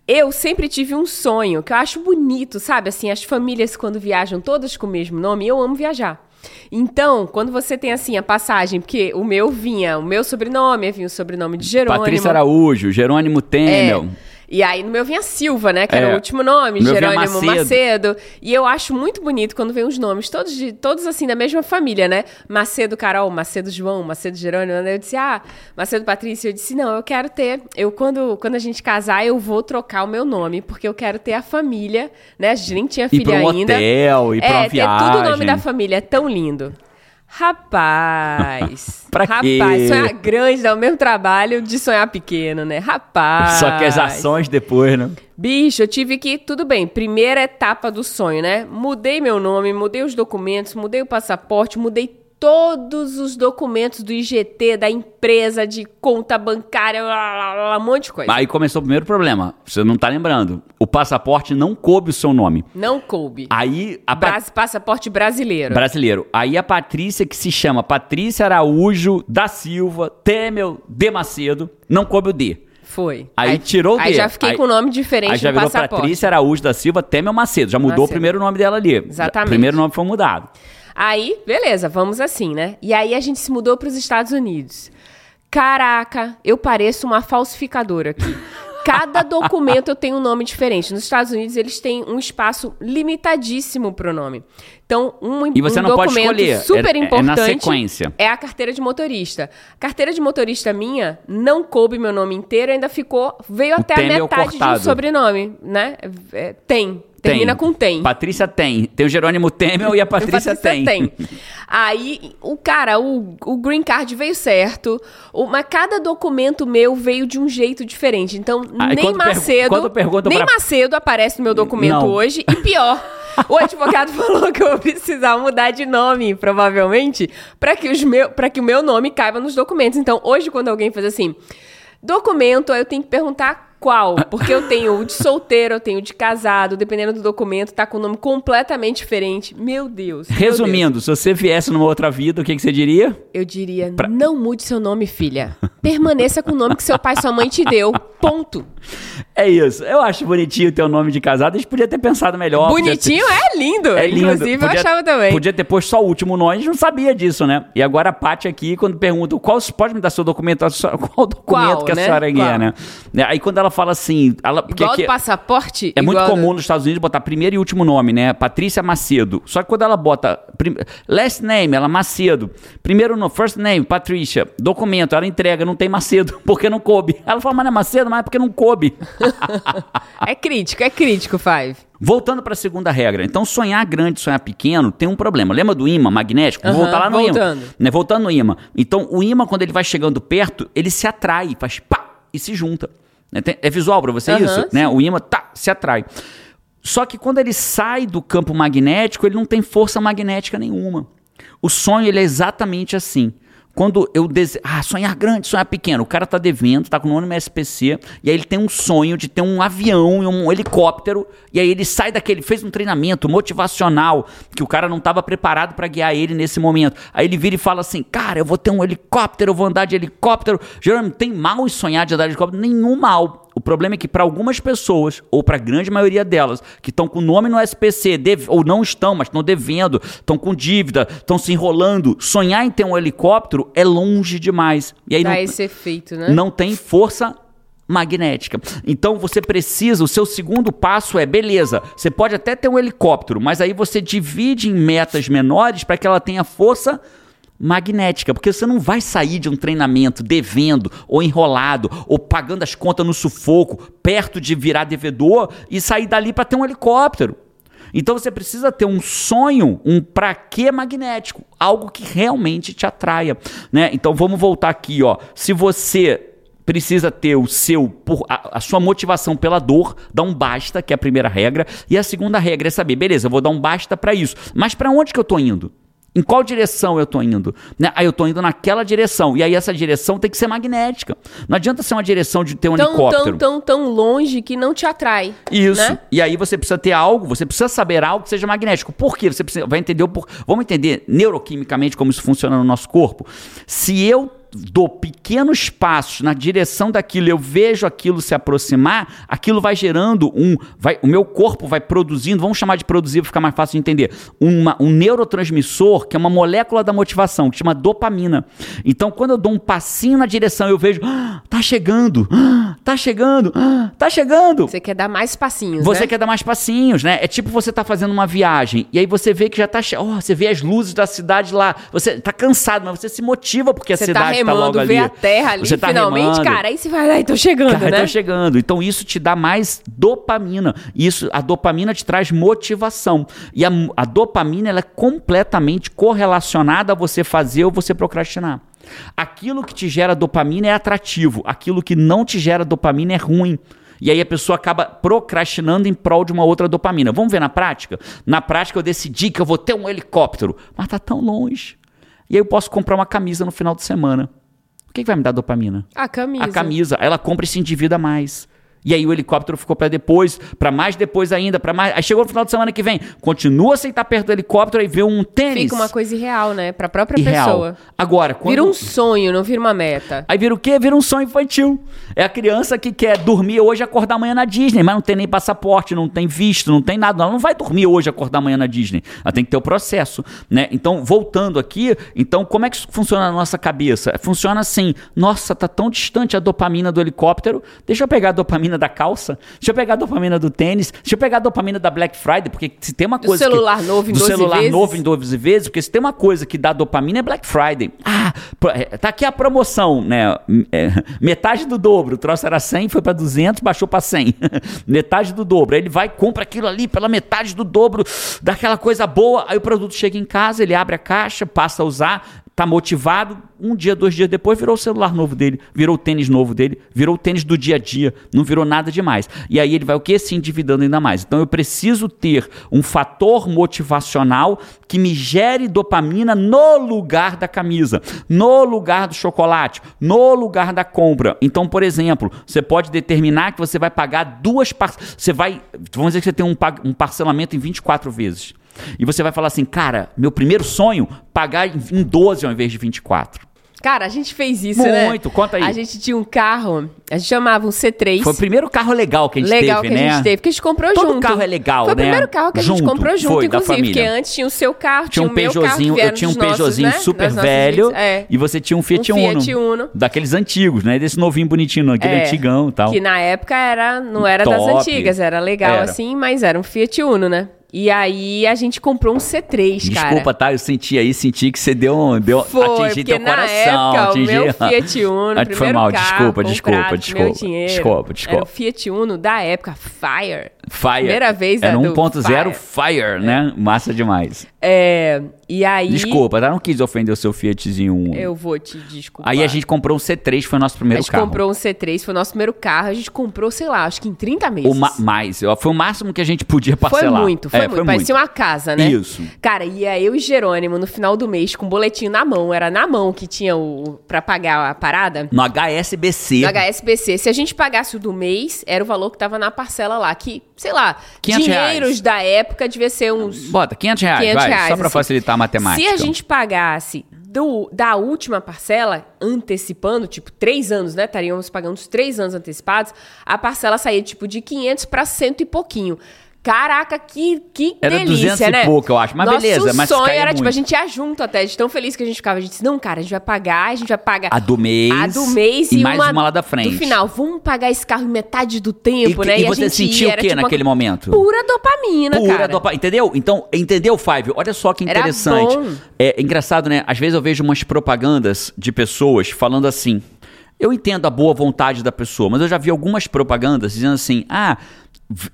Eu sempre tive um sonho que eu acho bonito, sabe? Assim, as famílias quando viajam todas com o mesmo nome, eu amo viajar. Então, quando você tem assim a passagem, porque o meu vinha, o meu sobrenome, vinha o sobrenome de Jerônimo. Patrícia Araújo, Jerônimo Temel. É. E aí no meu vinha Silva, né? Que era É. o último nome, vinha Jerônimo Macedo. Macedo. E eu acho muito bonito quando vem os nomes, todos, de, todos assim, da mesma família, né? Macedo Carol, Macedo João, Macedo Jerônimo. Eu disse, ah, Macedo Patrícia. Eu disse, não, eu quero ter. Eu, quando, quando a gente casar, eu vou trocar o meu nome, porque eu quero ter a família, né? A gente nem tinha filha pra um ainda. hotel, ir pra uma é, ter tudo o nome viagem. da família, é tão lindo. Rapaz. Pra quê? Rapaz, sonhar grande dá o mesmo trabalho de sonhar pequeno, né? Rapaz. Só que as ações depois, né? Bicho, eu tive que. Tudo bem, primeira etapa do sonho, né? Mudei meu nome, mudei os documentos, mudei o passaporte, mudei todos os documentos do IGT, da empresa, de conta bancária, lá, lá, lá, um monte de coisa. Aí começou o primeiro problema. Você não tá lembrando. O passaporte não coube o seu nome. Não coube. Aí a Bras- passaporte brasileiro. brasileiro. Aí a Patrícia que se chama Patrícia Araújo da Silva Temel de Macedo, não coube o D. Foi. Aí tirou o Aí D. já fiquei Aí- com o nome diferente Aí já virou passaporte. Patrícia Araújo da Silva Temel Macedo. Já mudou o Macedo. primeiro nome dela ali. Exatamente. O primeiro nome foi mudado. Aí, beleza, vamos assim, né? E aí a gente se mudou para os Estados Unidos. Caraca, eu pareço uma falsificadora aqui. Cada documento eu tenho um nome diferente. Nos Estados Unidos eles têm um espaço limitadíssimo pro nome. Então, um, E você um não pode documento escolher, super é- é na importante sequência. é a carteira de motorista. Carteira de motorista minha não coube meu nome inteiro, ainda ficou, veio até a metade de um sobrenome, né? É, tem, termina com tem. Patrícia tem. Tem o Jerônimo Temel e a Patrícia, tem. Aí, o cara, o, o green card veio certo, o- mas cada documento meu veio de um jeito diferente. Então, Aí, nem quando per- Macedo, perguntam nem pra- Macedo aparece no meu documento Não. hoje. E pior, o advogado falou que eu vou precisar mudar de nome, provavelmente, para que, os meu, que o meu nome caiba nos documentos. Então, hoje, quando alguém faz assim, documento, eu tenho que perguntar qual. Porque eu tenho o de solteiro, eu tenho o de casado, dependendo do documento, tá com um nome completamente diferente. Meu Deus. meu Deus. Resumindo, se você viesse numa outra vida, o que, que você diria? Eu diria, não mude seu nome, filha. Permaneça com o nome que seu pai e sua mãe te deu. Ponto. É isso. Eu acho bonitinho o teu nome de casado. A gente podia ter pensado melhor. Bonitinho é lindo. ter- É lindo. Inclusive, Podia- eu achava também. Podia ter posto só o último nome. A gente não sabia disso, né? E agora a Paty aqui, quando pergunta qual, pode me dar seu documento, qual documento Qual, que a né? senhora quer? Né? Aí quando ela fala assim... Ela, porque Igual aqui- do passaporte. É muito do- comum nos Estados Unidos botar primeiro e último nome, né? Patrícia Macedo. Só que quando ela bota prim- last name, ela Macedo. Primeiro no first name, Patrícia. Documento, ela entrega, não tem Macedo, porque não coube. Ela fala, mas não é Macedo, mas é porque não coube. É crítico, é crítico, Five. Voltando para a segunda regra. Então, sonhar grande, sonhar pequeno tem um problema. Lembra do imã magnético? Vou Aham, voltar lá no voltando. imã. Né? Voltando no imã. Então, o imã, quando ele vai chegando perto, ele se atrai, faz pá e se junta. Né? É visual para você Aham, isso? Né? O imã tá, se atrai. Só que quando ele sai do campo magnético, ele não tem força magnética nenhuma. O sonho ele é exatamente assim. Quando eu dese... Ah, sonhar grande, sonhar pequeno. O cara tá devendo, tá com o nome no SPC, e aí ele tem um sonho de ter um avião e um helicóptero, e aí ele sai daquele, fez um treinamento motivacional, que o cara não estava preparado para guiar ele nesse momento. Aí ele vira e fala assim: Cara, eu vou ter um helicóptero, eu vou andar de helicóptero. Geralmente tem mal em sonhar de andar de helicóptero? Nenhum mal. O problema é que para algumas pessoas, ou para a grande maioria delas, que estão com o nome no SPC, deve- ou não estão, mas estão devendo, estão com dívida, estão se enrolando, sonhar em ter um helicóptero é longe demais. E aí Dá não, esse efeito, né? não tem força magnética. Então você precisa, o seu segundo passo é, beleza, você pode até ter um helicóptero, mas aí você divide em metas menores para que ela tenha força magnética, porque você não vai sair de um treinamento devendo ou enrolado ou pagando as contas no sufoco, perto de virar devedor e sair dali para ter um helicóptero. Então você precisa ter um sonho, um pra quê magnético, algo que realmente te atraia, né? Então vamos voltar aqui, ó. Se você precisa ter o seu a, a sua motivação pela dor, dá um basta, que é a primeira regra, e a segunda regra é saber, beleza, eu vou dar um basta pra isso. Mas pra onde que eu tô indo? Em qual direção eu tô indo? Né? Aí eu tô indo naquela direção. E aí essa direção tem que ser magnética. Não adianta ser uma direção de ter um Tão, helicóptero. tão, tão, tão longe que não te atrai. Isso. Né? E aí você precisa ter algo, você precisa saber algo que seja magnético. Por quê? Você precisa, vai entender o por... Vamos entender neuroquimicamente como isso funciona no nosso corpo. Se eu dou pequenos passos na direção daquilo, eu vejo aquilo se aproximar, aquilo vai gerando um. Vai, o meu corpo vai produzindo, vamos chamar de produzir para ficar mais fácil de entender, uma, um neurotransmissor que é uma molécula da motivação, que chama dopamina. Então, quando eu dou um passinho na direção, eu vejo, ah, tá chegando, ah, tá chegando, ah, tá chegando. Você quer dar mais passinhos, Você né? quer dar mais passinhos, né? É tipo você tá fazendo uma viagem e aí você vê que já tá. che- Oh, você vê as luzes da cidade lá. Você tá cansado, mas você se motiva porque a Você tá cidade tá, remando, ali. vê a terra ali, Você tá finalmente, remando. cara. Aí você vai lá e tô chegando, Cara, né? tá chegando. Então isso te dá mais dopamina. Isso, a dopamina te traz motivação. E a, a dopamina ela é completamente correlacionada a você fazer ou você procrastinar. Aquilo que te gera dopamina é atrativo. Aquilo que não te gera dopamina é ruim. E aí a pessoa acaba procrastinando em prol de uma outra dopamina. Vamos ver na prática? Na prática eu decidi que eu vou ter um helicóptero, mas tá tão longe. E aí eu posso comprar uma camisa no final de semana. O que, que vai me dar dopamina? A camisa. a camisa. Ela compra e se endivida mais. E aí o helicóptero ficou pra depois, pra mais depois ainda, para mais. Aí chegou no final de semana que vem, continua sem estar perto do helicóptero e vê um tênis. Fica uma coisa irreal, né? Pra própria irreal. pessoa. Agora, quando Vira um sonho, não vira uma meta. Aí vira o quê? Vira um sonho infantil. É a criança que quer dormir hoje e acordar amanhã na Disney, mas não tem nem passaporte, não tem visto, não tem nada. Ela não vai dormir hoje e acordar amanhã na Disney. Ela tem que ter o processo, né? Então, voltando aqui, então como é que isso funciona na nossa cabeça? Funciona assim: nossa, tá tão distante a dopamina do helicóptero. Deixa eu pegar a dopamina da calça. Deixa eu pegar a dopamina do tênis. Deixa eu pegar a dopamina da Black Friday, porque se tem uma Do coisa celular que, novo em do 12 celular vezes. novo em 12 vezes, porque se tem uma coisa que dá dopamina é Black Friday. Ah, é, tá aqui a promoção, né? É, metade do dobro. O troço era 100, foi para 200, baixou para 100. metade do dobro. Aí ele vai compra aquilo ali pela metade do dobro daquela coisa boa. Aí o produto chega em casa, ele abre a caixa, passa a usar, tá motivado. Um dia, dois dias depois, virou o celular novo dele, virou o tênis novo dele, virou o tênis do dia a dia, não virou nada demais. E aí ele vai o quê? Se endividando ainda mais. Então eu preciso ter um fator motivacional que me gere dopamina no lugar da camisa, no lugar do chocolate, no lugar da compra. Então, por exemplo, você pode determinar que você vai pagar duas parcelas. Você vai. Vamos dizer que você tem um, um parcelamento em 24 vezes. E você vai falar assim, cara, meu primeiro sonho, pagar em em 12 ao invés de 24. Cara, a gente fez isso, né? Muito, conta aí. A gente tinha um carro, a gente chamava um C3. Foi o primeiro carro legal que a gente legal teve, que né? a gente teve, porque a gente comprou Todo junto. carro é legal, Foi né? o primeiro carro que a gente Junto, comprou junto, foi, inclusive. Porque antes tinha o seu carro, Tinha um o meu carro, que eu tinha um nossos, Peugeotzinho né? super Das velho. É. e você tinha um Fiat Um Uno. Fiat Uno. Daqueles antigos, né? Desse novinho bonitinho, aquele É, antigão e tal. Que na época era, não era das Top. antigas, era legal Era. assim, mas era um Fiat Uno, né? E aí a gente comprou um C3, cara. Desculpa, tá? Eu senti aí, senti que você deu um. Deu, Foi, atingi teu na coração. época atingi... o meu Fiat Uno, Ah, primeiro Foi mal, carro desculpa, desculpa, desculpa. Dinheiro, Desculpa, desculpa. Era o Fiat Uno da época, Fire. Fire. Primeira vez Era da do 1.0 Fire, né? Massa demais. É, e aí... Desculpa, tá? Não quis ofender o seu Fiatzinho Uno. Eu vou te desculpar. Aí a gente comprou um C3, foi o nosso A primeiro gente carro. comprou um C3, foi o nosso primeiro carro. A gente comprou, sei lá, acho que em 30 meses. O ma- mais. Foi o máximo que a gente podia Foi parcelar. muito, foi É, muito. Parecia uma casa, né? Isso. Cara, ia eu e Jerônimo no final do mês com um boletinho na mão. Era na mão que tinha o pra pagar a parada. No HSBC. No HSBC. Se a gente pagasse o do mês, era o valor que tava na parcela lá. Que, sei lá, 500 dinheiros reais. da época devia ser uns. Bota, 500 reais, 500 vai. Reais, só assim. facilitar a matemática. Se a gente pagasse do, da última parcela, antecipando, tipo, três anos, né? Estaríamos pagando os três anos antecipados, a parcela saía, tipo, de 500 para cento e pouquinho. Caraca, que, que Era delícia, 200 e né? pouco, eu acho. Mas Nosso beleza, mas sonho era, tipo, a muito. gente ia junto até, de tão feliz que a gente ficava. A gente disse, não, cara, a gente vai pagar, a gente vai pagar... A do mês. A do mês e e, mais uma lá da frente. Do final, vamos pagar esse carro metade do tempo, E- né? e a você sentiu o quê tipo, uma naquele momento? Pura dopamina, Pura cara. dopa- Entendeu? Então, entendeu, Fábio? Olha só que interessante. bom. É engraçado, né? Às vezes eu vejo umas propagandas de pessoas falando assim. Eu entendo a boa vontade da pessoa, mas eu já vi algumas propagandas dizendo assim: ah.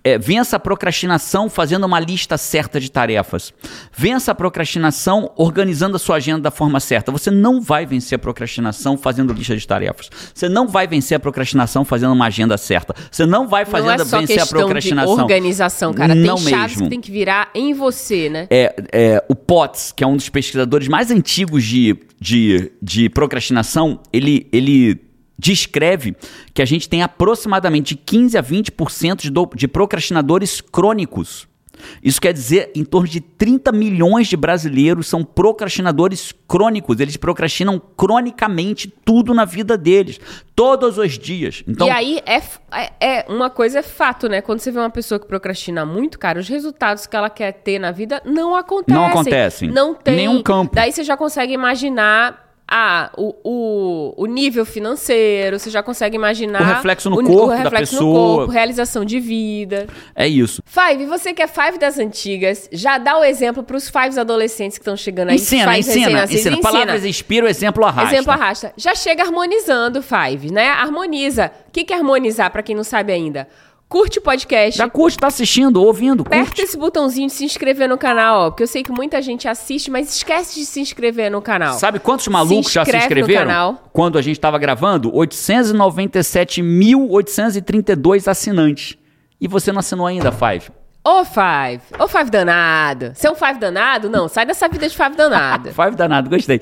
É, vença a procrastinação fazendo uma lista certa de tarefas. Vença a procrastinação organizando a sua agenda da forma certa. Você não vai vencer a procrastinação fazendo lista de tarefas. Você não vai vencer a procrastinação fazendo uma agenda certa. Você não vai Não fazendo é só vencer a questão de procrastinação. organização, cara. Tem Não chaves mesmo. que tem que virar em você, né? É, é, o Potts, que é um dos pesquisadores mais antigos de, de, de procrastinação, ele, ele descreve que a gente tem aproximadamente 15 a 20% de, do- de procrastinadores crônicos. Isso quer dizer, em torno de 30 milhões de brasileiros são procrastinadores crônicos. Eles procrastinam cronicamente tudo na vida deles, todos os dias. Então, E aí, é, é, é- uma coisa é fato, né? Quando você vê uma pessoa que procrastina muito, cara, os resultados que ela quer ter na vida não acontecem. Não acontecem. Não tem. Nenhum campo. Daí você já consegue imaginar ah, o, o, o nível financeiro, você já consegue imaginar... O reflexo no o- corpo o da reflexo no pessoa. corpo, realização de vida. é isso. Five, você que é Five das antigas, já dá o exemplo pros Fives adolescentes que estão chegando aí. Ensina, ensina, recém-nascidos, ensina. Palavras inspiram, exemplo arrasta. Exemplo arrasta. Já chega harmonizando, Five, né? Harmoniza. O que que é harmonizar, pra quem não sabe ainda? Curte o podcast. Já curte, tá assistindo, ouvindo, Aperta curte. esse botãozinho de se inscrever no canal, ó. Porque eu sei que muita gente assiste, mas esquece de se inscrever no canal. Sabe quantos malucos já se inscreve no inscreveram? canal. Quando a gente estava gravando, 897.832 assinantes. E você não assinou ainda, Five. Ô, Five. Ô, Five danado. Você é um Five danado? Não, sai dessa vida de Five danado. Five danado, gostei.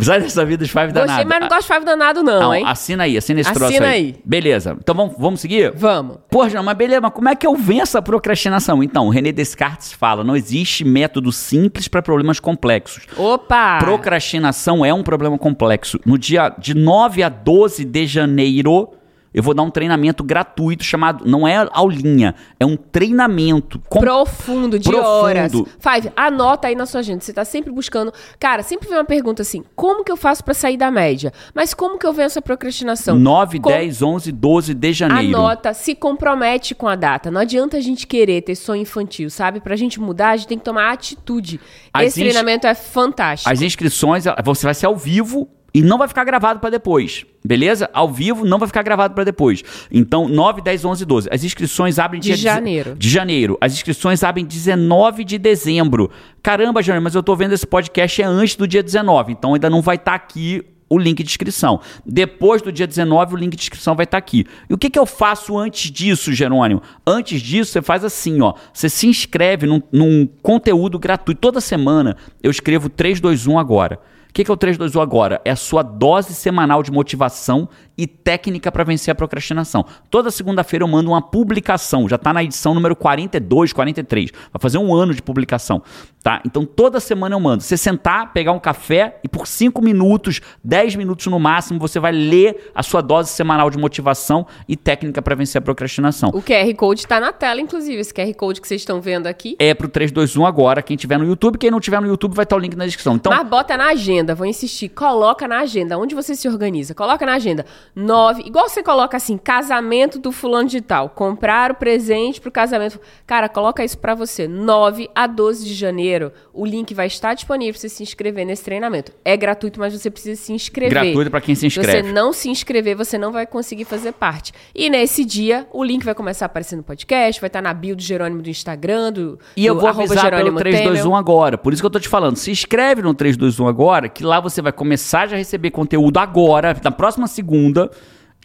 Sai dessa vida de Five danado. Gostei, mas não gosto de Five danado não, Não, hein? assina aí, assina esse Assina troço aí. aí. Beleza. Então vamos, vamos seguir? Vamos. Pô, Jean, mas beleza, mas como é que eu venço a procrastinação? Então, René Descartes fala, não existe método simples para problemas complexos. Opa! Procrastinação é um problema complexo. No dia de 9 a 12 de janeiro, eu vou dar um treinamento gratuito chamado, não é aulinha, é um treinamento com Profundo, de Profundo. horas. Five, anota aí na sua agenda. Você tá sempre buscando. Cara, sempre vem uma pergunta assim: como que eu faço pra sair da média? Mas como que eu venço a procrastinação? 9, Com- 10, 11, 12 de janeiro. Anota, se compromete com a data. Não adianta a gente querer ter sonho infantil, sabe? Pra gente mudar, a gente tem que tomar atitude. As Esse ins- treinamento é fantástico. As inscrições, você vai ser ao vivo e não vai ficar gravado para depois. Beleza? Ao vivo não vai ficar gravado para depois. Então, 9, 10, 11, 12. As inscrições abrem De janeiro. De janeiro. As inscrições abrem 19 de dezembro. Caramba, Jânio, mas eu tô vendo esse podcast é antes do dia 19, então ainda não vai estar aqui o link de inscrição. Depois do dia 19, o link de inscrição vai estar aqui. E o que, que eu faço antes disso, Jerônimo? Antes disso, você faz assim, ó. Você se inscreve num, num conteúdo gratuito. Toda semana eu escrevo 321 agora. O que, é o 321 agora? É a sua dose semanal de motivação e técnica para vencer a procrastinação. Toda segunda-feira eu mando uma publicação, já está na edição número 42, 43. Vai fazer um ano de publicação, tá? Então toda semana eu mando. Você sentar, pegar um café e por 5 minutos, 10 minutos no máximo, você vai ler a sua dose semanal de motivação e técnica para vencer a procrastinação. O QR Code tá na tela, inclusive. Esse QR Code que vocês estão vendo aqui. É pro 321 agora, quem tiver no YouTube, quem não tiver no YouTube vai estar o link na descrição. Então, Mas bota na agenda, vou insistir. Coloca na agenda. Onde você se organiza? Coloca na agenda. Nove. Igual você coloca assim, casamento do fulano de tal. Comprar o presente pro casamento. Cara, coloca isso pra você. 9 a 12 de janeiro, o link vai estar disponível pra você se inscrever nesse treinamento. É gratuito, mas você precisa se inscrever. gratuito para quem se Se inscreve. você não se inscrever, você não vai conseguir fazer parte. E nesse dia, o link vai começar a aparecer no podcast, vai estar na bio do Jerônimo do Instagram, do, E eu do vou avisar pelo Jerônimo 321 Temel. agora. Por isso que eu tô te falando. Se inscreve no 321 agora, que lá você vai começar já a receber conteúdo agora, na próxima segunda.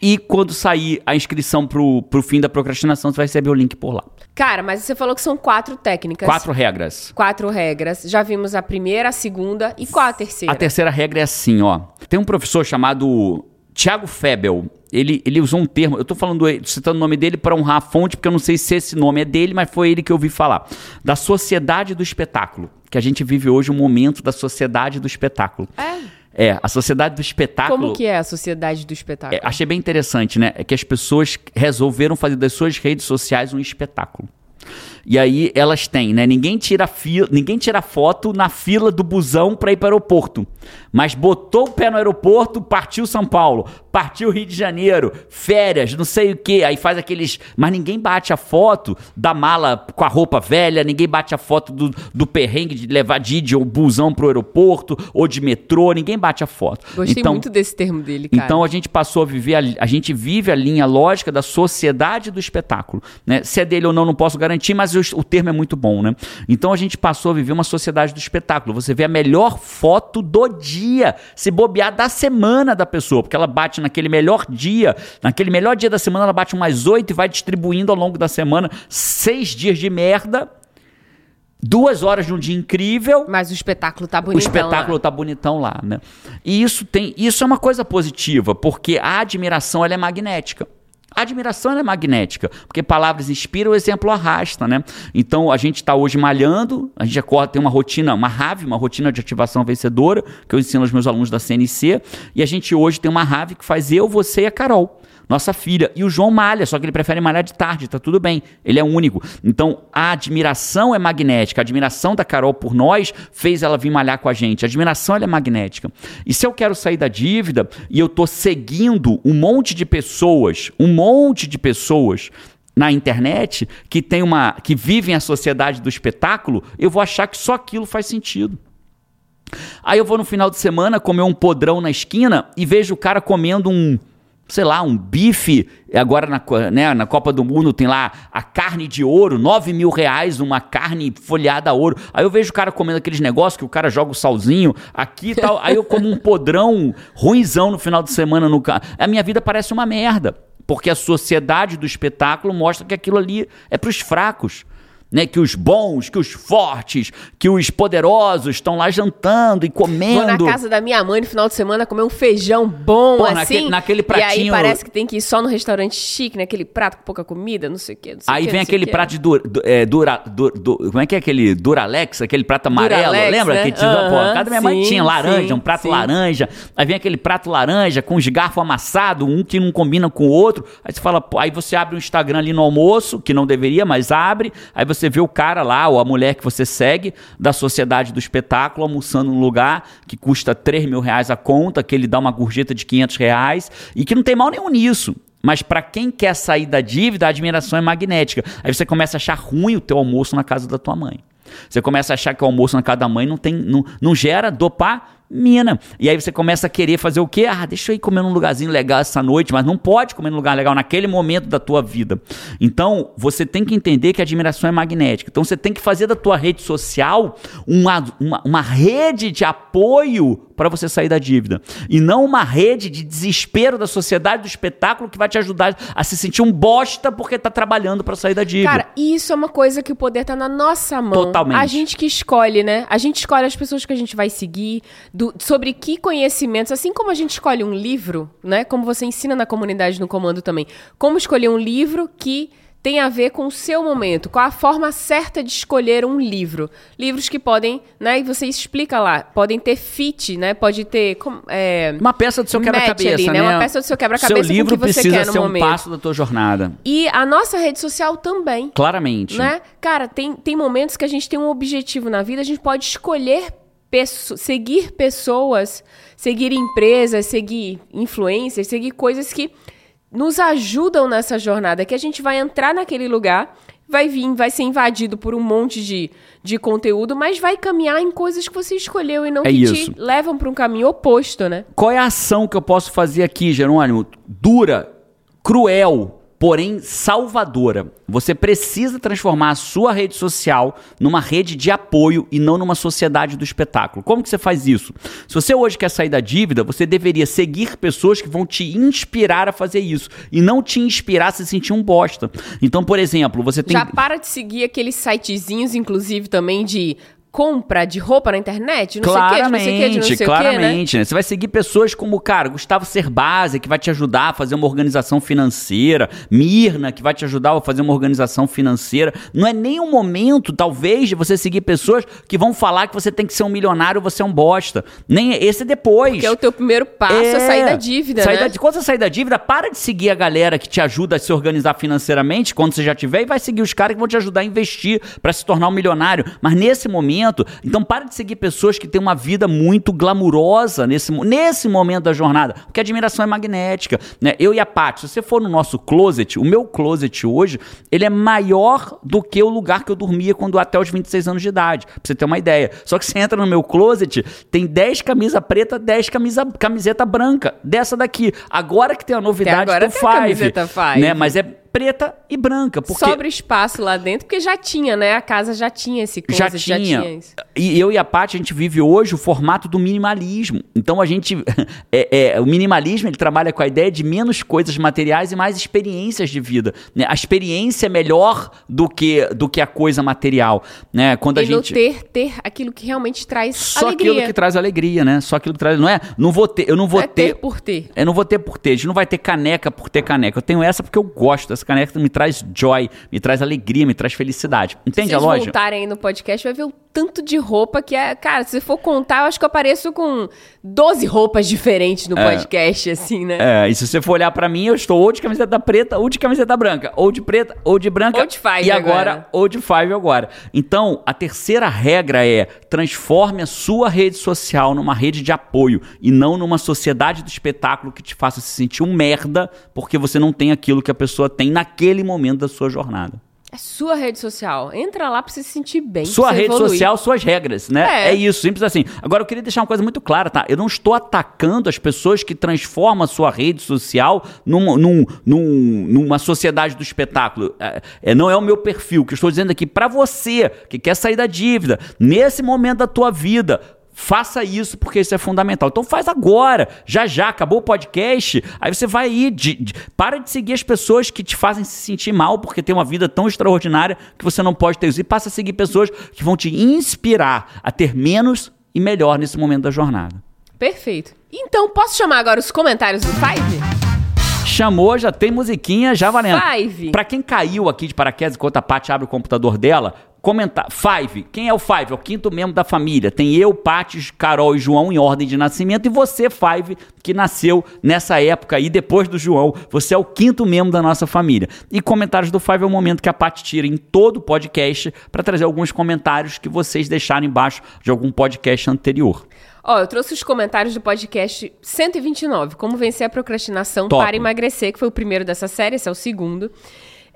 E quando sair a inscrição pro, pro fim da procrastinação, você vai receber o link por lá. Cara, mas você falou que são quatro técnicas. Quatro regras. Quatro regras. Já vimos a primeira, a segunda e qual a terceira? A terceira regra é assim, ó. Tem um professor chamado Tiago Febel. Ele, ele usou um termo, eu tô falando, citando o nome dele para honrar a fonte, porque eu não sei se esse nome é dele, mas foi ele que eu ouvi falar. Da sociedade do espetáculo. Que a gente vive hoje um momento da sociedade do espetáculo. É? É, a sociedade do espetáculo. Como que é a sociedade do espetáculo? É, achei bem interessante, né? É que as pessoas resolveram fazer das suas redes sociais um espetáculo. E aí elas têm, né? Ninguém tira fila, ninguém tira foto na fila do busão para ir para o aeroporto. Mas botou o pé no aeroporto, partiu São Paulo, partiu Rio de Janeiro, férias, não sei o quê. Aí faz aqueles. Mas ninguém bate a foto da mala com a roupa velha, ninguém bate a foto do, do perrengue de levar Didi ou busão pro aeroporto, ou de metrô, ninguém bate a foto. Gostei então, muito desse termo dele, cara. então a gente passou a viver, a, a gente vive a linha lógica da sociedade do espetáculo. Né? Se é dele ou não, não posso garantir, mas o, o termo é muito bom. Né? Então a gente passou a viver uma sociedade do espetáculo. Você vê a melhor foto do dia, se bobear da semana da pessoa, porque ela bate naquele melhor dia, naquele melhor dia da semana, ela bate umas oito e vai distribuindo ao longo da semana seis dias de merda. Duas horas de um dia incrível, Mas o espetáculo tá o bonito. espetáculo tá bonitão lá, né? E isso tem, isso é uma coisa positiva, porque a admiração ela é magnética. A admiração é magnética, porque palavras inspiram, o exemplo arrasta, né? Então a gente está hoje malhando, a gente acorda, tem uma rotina, uma RAV, uma rotina de ativação vencedora, que eu ensino aos meus alunos da CNC, e a gente hoje tem uma RAV que faz eu, você e a Carol nossa filha. E o João malha, só que ele prefere malhar de tarde, tá tudo bem. Ele é único. Então, a admiração é magnética. A admiração da Carol por nós fez ela vir malhar com a gente. A admiração é magnética. E se eu quero sair da dívida e eu tô seguindo um monte de pessoas, um monte de pessoas na internet que tem uma que vivem a sociedade do espetáculo, eu vou achar que só aquilo faz sentido. Aí eu vou no final de semana comer um podrão na esquina e vejo o cara comendo um sei lá, um bife. Agora na, né, na Copa do Mundo tem lá a carne de ouro, 9 mil reais, uma carne folhada a ouro. Aí eu vejo o cara comendo aqueles negócios que o cara joga o salzinho aqui e tal. Aí eu como um podrão ruizão no final de semana no. A minha vida parece uma merda. Porque a sociedade do espetáculo mostra que aquilo ali é para os fracos né? Que os bons, que os fortes, que os poderosos estão lá jantando e comendo. Vou na casa da minha mãe no final de semana comer um feijão bom, Pô, assim. Naquele, naquele pratinho. E aí parece que tem que ir só no restaurante chique, naquele né? prato com pouca comida, não sei o quê. aí vem aquele prato de dura, é, dura, dura, dura, Como é que é aquele Duralex? Aquele prato amarelo. Duralex, lembra? Né? Que tinha, uhum, pô, cada minha sim, mãe tinha laranja, sim, um prato sim. laranja. Aí vem aquele prato laranja com os garfo amassado, um que não combina com o outro. Aí você fala, pô, aí você abre o um Instagram ali no almoço, que não deveria, mas abre. Aí você vê o cara lá ou a mulher que você segue da sociedade do espetáculo almoçando num lugar que custa 3 mil reais a conta, que ele dá uma gorjeta de 500 reais e que não tem mal nenhum nisso. Mas para quem quer sair da dívida, a admiração é magnética. Aí você começa a achar ruim o teu almoço na casa da tua mãe. Você começa a achar que o almoço na casa da mãe não, tem, não, não gera dopar mina. E aí você começa a querer fazer o quê? Ah, deixa eu ir comer num lugarzinho legal essa noite, mas não pode comer num lugar legal naquele momento da tua vida. Então, você tem que entender que a admiração é magnética. Então, você tem que fazer da tua rede social uma, uma, uma rede de apoio para você sair da dívida. E não uma rede de desespero da sociedade do espetáculo que vai te ajudar a se sentir um bosta porque tá trabalhando para sair da dívida. Cara, isso é uma coisa que o poder tá na nossa mão. Totalmente. A gente que escolhe, né? A gente escolhe as pessoas que a gente vai seguir, do, sobre que conhecimentos, assim como a gente escolhe um livro, né? Como você ensina na comunidade no comando também. Como escolher um livro que tem a ver com o seu momento, com a forma certa de escolher um livro. Livros que podem, né, e você explica lá, podem ter fit, né, pode ter... É, uma peça do seu quebra-cabeça, né? Uma peça do seu quebra-cabeça Seu livro que você precisa quer no ser momento. um passo da tua jornada. E a nossa rede social também. Claramente. Né? Cara, tem, tem momentos que a gente tem um objetivo na vida, a gente pode escolher pesso seguir pessoas, seguir empresas, seguir influências, seguir coisas que nos ajudam nessa jornada, que a gente vai entrar naquele lugar, vai vir, vai ser invadido por um monte de, de conteúdo, mas vai caminhar em coisas que você escolheu e não É que isso. te levam para um caminho oposto, né? Qual é a ação que eu posso fazer aqui, Jerônimo? Dura, cruel, porém salvadora. Você precisa transformar a sua rede social numa rede de apoio e não numa sociedade do espetáculo. Como que você faz isso? Se você hoje quer sair da dívida, você deveria seguir pessoas que vão te inspirar a fazer isso e não te inspirar a se sentir um bosta. Então, por exemplo, você tem Já para de seguir aqueles sitezinhos, inclusive, também de compra de roupa na internet, não claramente, sei o que, de não sei o que, de não sei claramente, o que, né? né? Você vai seguir pessoas como, cara, Gustavo Cerbasi, que vai te ajudar a fazer uma organização financeira, Mirna, que vai te ajudar a fazer uma organização financeira. Não é nem um momento, talvez, de você seguir pessoas que vão falar que você tem que ser um milionário, você é um bosta. Nem esse é depois. Porque é o teu primeiro passo é, sair da dívida, sair né? Da, quando você sair da dívida, para de seguir a galera que te ajuda a se organizar financeiramente, quando você já tiver, e vai seguir os caras que vão te ajudar a investir para se tornar um milionário. Mas nesse momento, então para de seguir pessoas que têm uma vida muito glamurosa nesse, nesse momento da jornada, porque a admiração é magnética. Né? Eu e a Paty, se você for no nosso closet, o meu closet hoje, ele é maior do que o lugar que eu dormia quando até os 26 anos de idade, pra você ter uma ideia. Só que você entra no meu closet, tem 10 camisa preta, 10 camisa, camiseta branca, dessa daqui. Agora que tem a novidade agora do tem a Five. camiseta Five. Né? Mas é preta e branca. Porque Sobra espaço lá dentro, porque já tinha, né? A casa já tinha esse já closet, tinha. já tinha isso. E eu e a Paty, a gente vive hoje o formato do minimalismo. Então a gente. É, é, o minimalismo ele trabalha com a ideia de menos coisas materiais e mais experiências de vida. né? A experiência é melhor do que, do que a coisa material. Né? Quando a e no gente. ter, ter aquilo que realmente traz Só alegria. aquilo que traz alegria, né? Só aquilo que traz. Não é? Não vou ter. Eu não vou Não é ter. ter por ter. Eu não vou ter por ter. A gente não vai ter caneca por ter caneca. Eu tenho essa porque eu gosto. Essa caneca me traz joy, me traz alegria, me traz felicidade. Entende se a vocês loja? voltarem aí no podcast, vai ver o tanto de roupa que é. Cara, se for contar, eu acho que eu apareço com 12 roupas diferentes no podcast, assim, né? É, e se você for olhar pra mim, eu estou ou de camiseta preta ou de camiseta branca. Ou de preta ou de branca. Ou de five E agora, agora. ou de five agora. Então, a terceira regra é transforme a sua rede social numa rede de apoio e não numa sociedade do espetáculo que te faça se sentir um merda porque você não tem aquilo que a pessoa tem naquele momento da sua jornada. É sua rede social. Entra lá pra você se sentir bem. Sua rede evoluir. social, suas regras, né? É. É. isso, simples assim. Agora, eu queria deixar uma coisa muito clara, tá? Eu não estou atacando as pessoas que transformam a sua rede social num, num- num- numa sociedade do espetáculo. É, é, não é o meu perfil. O que eu estou dizendo aqui para você que quer sair da dívida, nesse momento da tua vida, Faça isso porque isso é fundamental. Então faz agora, já já, acabou o podcast. Aí você vai aí, de- de- para de seguir as pessoas que te fazem se sentir mal porque tem uma vida tão extraordinária que você não pode ter isso. E passa a seguir pessoas que vão te inspirar a ter menos e melhor nesse momento da jornada. Perfeito. Então, posso chamar agora os comentários do Five? Chamou, já tem musiquinha, já valendo. Five. Pra quem caiu aqui de paraquedas enquanto a Paty abre o computador dela, comentar. Five. Quem é o Five? É o quinto membro da família. Tem eu, Paty, Carol e João em ordem de nascimento. E você, Five, que nasceu nessa época aí, depois do João. Você é o quinto membro da nossa família. E comentários do Five é o momento que a Paty tira em todo o podcast para trazer alguns comentários que vocês deixaram embaixo de algum podcast anterior. Ó, eu trouxe os comentários do podcast 129, Como Vencer a Procrastinação Top. para Emagrecer, que foi o primeiro dessa série, esse é o segundo.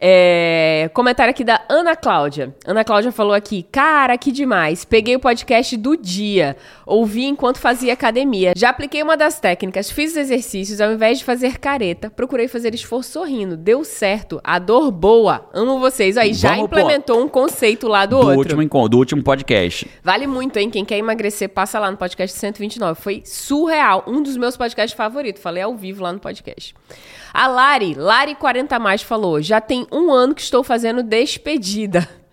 É, comentário aqui da Ana Cláudia. Ana Cláudia falou aqui: Cara, que demais. Peguei o podcast do dia. Ouvi enquanto fazia academia. Já apliquei uma das técnicas, fiz os exercícios. Ao invés de fazer careta, procurei fazer esforço sorrindo. Deu certo. A dor boa. Amo vocês. Aí, já Vamos, pô. implementou um conceito lá do, Do outro. último, encontro, do último podcast. Vale muito, hein? Quem quer emagrecer, passa lá no podcast 129. Foi surreal. Um dos meus podcasts favoritos. Falei ao vivo lá no podcast. A Lari, Lari40 Mais, falou: já tem um ano que estou fazendo despedida.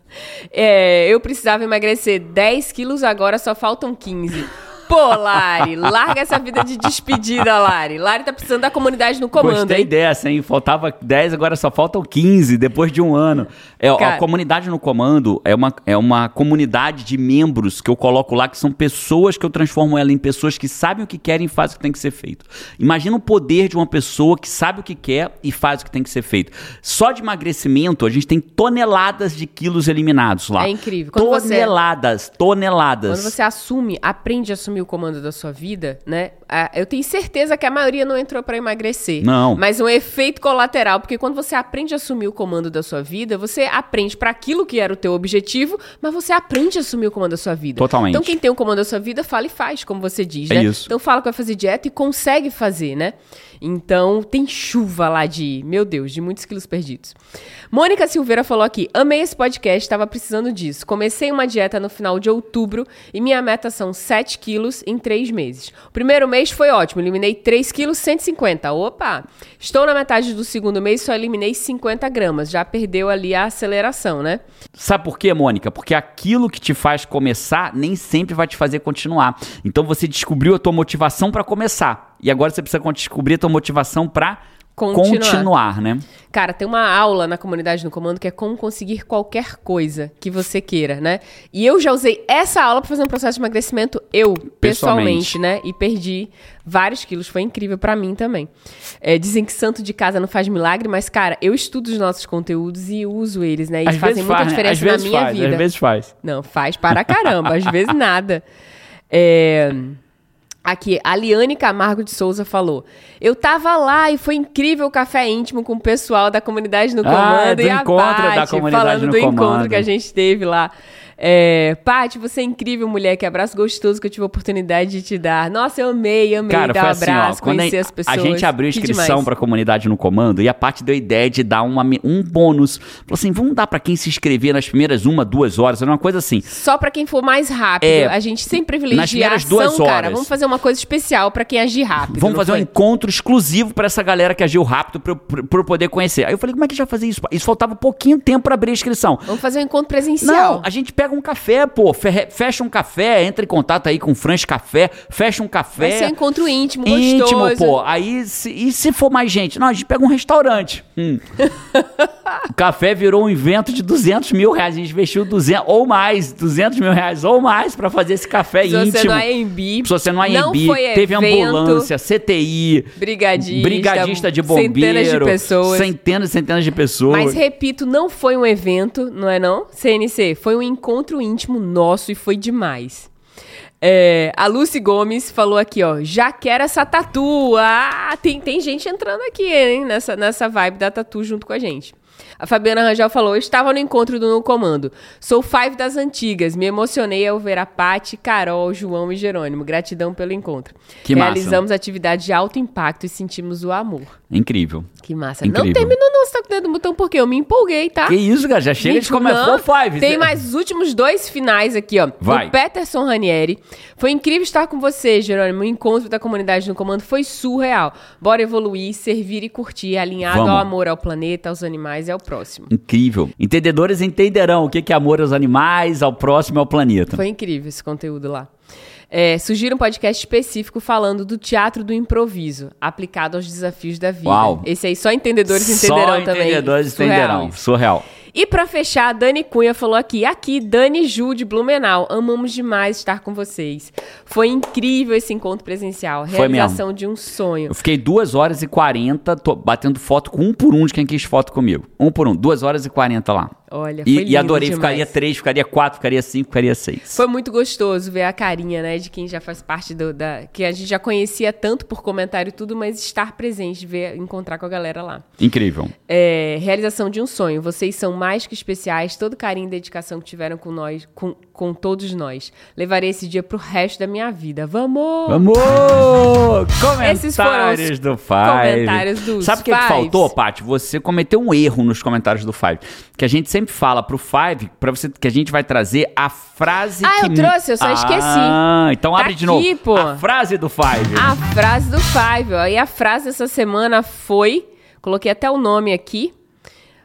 É, eu precisava emagrecer 10 quilos, agora só faltam 15. Pô, Lari, larga essa vida de despedida, Lari. Lari tá precisando da comunidade no comando, Gostei hein? dessa, hein? Faltava 10, agora só faltam 15 depois de um ano. É, Cara. a comunidade no comando é uma, é uma comunidade de membros que eu coloco lá, que são pessoas que eu transformo ela em pessoas que sabem o que querem e fazem o que tem que ser feito. Imagina o poder de uma pessoa que sabe o que quer e faz o que tem que ser feito. Só de emagrecimento, a gente tem toneladas de quilos eliminados lá. É incrível. Quando você- toneladas, toneladas. Quando você assume, aprende a assumir o comando da sua vida, né? Eu tenho certeza que a maioria não entrou pra emagrecer. Não. Mas um efeito colateral, porque quando você aprende a assumir o comando da sua vida, você aprende pra aquilo que era o teu objetivo, mas você aprende a assumir o comando da sua vida. Totalmente. Então quem tem o comando da sua vida, fala e faz, como você diz, É né? isso. Então fala que vai fazer dieta e consegue fazer, né? Então tem chuva lá de, meu Deus, de muitos quilos perdidos. Mônica Silveira falou aqui: amei esse podcast, estava precisando disso. Comecei uma dieta no final de outubro e minha meta são 7 quilos em 3 meses. O primeiro mês foi ótimo, eliminei 3 quilos 150. Opa! Estou na metade do segundo mês, só eliminei 50 gramas. Já perdeu ali a aceleração, né? Sabe por quê, Mônica? Porque aquilo que te faz começar nem sempre vai te fazer continuar. Então você descobriu a tua motivação para começar. E agora você precisa descobrir a tua motivação para Continuar. continuar, né? Cara, tem uma aula na comunidade no comando que é como conseguir qualquer coisa que você queira, né? E eu já usei essa aula pra fazer um processo de emagrecimento, eu, pessoalmente, Pessoalmente. né? E perdi vários quilos. Foi incrível pra mim também. É, dizem que santo de casa não faz milagre, mas, cara, eu estudo os nossos conteúdos e uso eles, né? E Às fazem muita faz, né? diferença Às vezes na minha faz, vida. Às vezes faz. Não, faz para caramba, às vezes nada. É, Aqui, a Liane Camargo de Souza falou: Eu tava lá e foi incrível o café íntimo com o pessoal da comunidade no Ah, comando do e a encontro da Paty, comunidade falando do encontro comando. que a gente teve lá. É, Paty, você é incrível, mulher. Que abraço gostoso que eu tive a oportunidade de te dar. Nossa, eu amei, amei Cara, dar um assim, abraço, ó, quando conhecer a, as pessoas. a gente abriu Que inscrição pra comunidade no comando e a parte deu a ideia de dar uma, um bônus. Falou assim, vamos dar pra quem se inscrever nas primeiras uma, duas horas, era uma coisa assim. Só pra quem for mais rápido. É, a gente sempre privilegia nas primeiras ação, duas cara. horas. Vamos fazer uma coisa especial pra quem agir rápido. Vamos fazer um foi? encontro exclusivo pra essa galera que agiu rápido pra, pra, pra eu poder conhecer. Aí eu falei, como é que a gente vai fazer isso? Isso faltava pouquinho tempo pra abrir a inscrição. Vamos fazer um encontro presencial. Não, a gente pega um café, pô, fe- fecha um café, entra em contato aí com o Franz Café, fecha um café. Vai ser encontro íntimo, íntimo, gostoso. pô. Aí, se, e se for mais gente? Não, a gente pega um restaurante. Hum. o café virou um evento de 200 mil reais. A gente investiu 200 ou mais, 200 mil reais ou mais pra fazer esse café ser íntimo. no AMB. Precisou ser no Não AMB, foi teve evento. ambulância, CTI, Brigadista, brigadista de bombeiro, centenas de pessoas. centenas e centenas de pessoas. Mas repito, não foi um evento, não é não? CNC, foi um encontro íntimo nosso e foi demais. É, a Lucy Gomes falou aqui, ó, já quero essa tatu. Ah, tem, tem gente entrando aqui, hein, nessa, nessa vibe da tatu junto com a gente. A Fabiana Rangel falou: Eu estava no encontro do No Comando. Sou five das antigas. Me emocionei ao ver a Paty, Carol, João e Jerônimo. Gratidão pelo encontro. Que massa. Realizamos atividade de alto impacto e sentimos o amor. Incrível. Que massa. Incrível. Não terminou não, você tá com o dedo no botão porque eu me empolguei, tá? Que isso, cara? Já chega de Gente, começar não, o five. Tem mais os últimos dois finais aqui, ó. Vai. O Peterson Ranieri. Foi incrível estar com você, Jerônimo. O encontro da comunidade no comando foi surreal. Bora evoluir, servir e curtir, alinhado Vamos. ao amor ao planeta, aos animais e ao próximo. Incrível. Entendedores entenderão o que é amor aos animais, ao próximo e ao planeta. Foi incrível esse conteúdo lá. É, sugiro um podcast específico falando do teatro do improviso, aplicado aos desafios da vida. Uau. Esse aí só entendedores Só entenderão também. entendedores Surreal entenderão. isso. Surreal. E pra fechar, a Dani Cunha falou aqui, aqui, Dani Ju de Blumenau. Amamos demais estar com vocês. Foi incrível esse encontro presencial. Realização de um sonho. Eu fiquei 2 horas e 40 tô batendo foto com um por um de quem quis foto comigo. Um por um. 2 horas e 40 lá. Olha, foi E, lindo e adorei. demais. Ficaria 3, ficaria 4, ficaria 5, ficaria 6. Foi muito gostoso ver a carinha, né, de quem já faz parte do, da... Que a gente já conhecia tanto por comentário e tudo, mas estar presente, ver, encontrar com a galera lá. Incrível. É, realização de um sonho. Vocês são mais que especiais. Todo carinho e dedicação que tiveram com nós, com, com todos nós. Levarei esse dia pro resto da minha vida. Vamos! Vamos! Esses foram Comentários os do Five. comentários dos Sabe o que, que Fives. faltou, Paty? Você cometeu um erro nos comentários do Five. Que a gente sempre fala pro Five, pra você, que a gente vai trazer a frase Ah, que... eu trouxe, eu só esqueci. Ah, então Tá abre de novo. aqui, pô. A frase do Five. A frase do Five, ó. E a frase dessa semana foi. Coloquei até o nome aqui.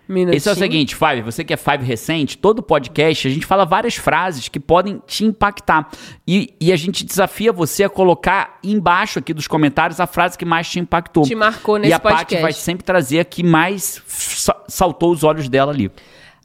Minutinho. Esse é o seguinte, Five, você que é Five recente, todo podcast a gente fala várias frases que podem te impactar. E, e a gente desafia você a colocar embaixo aqui dos comentários a frase que mais te impactou. Te marcou nesse E a Paty podcast. vai sempre trazer a que mais sa- saltou os olhos dela ali.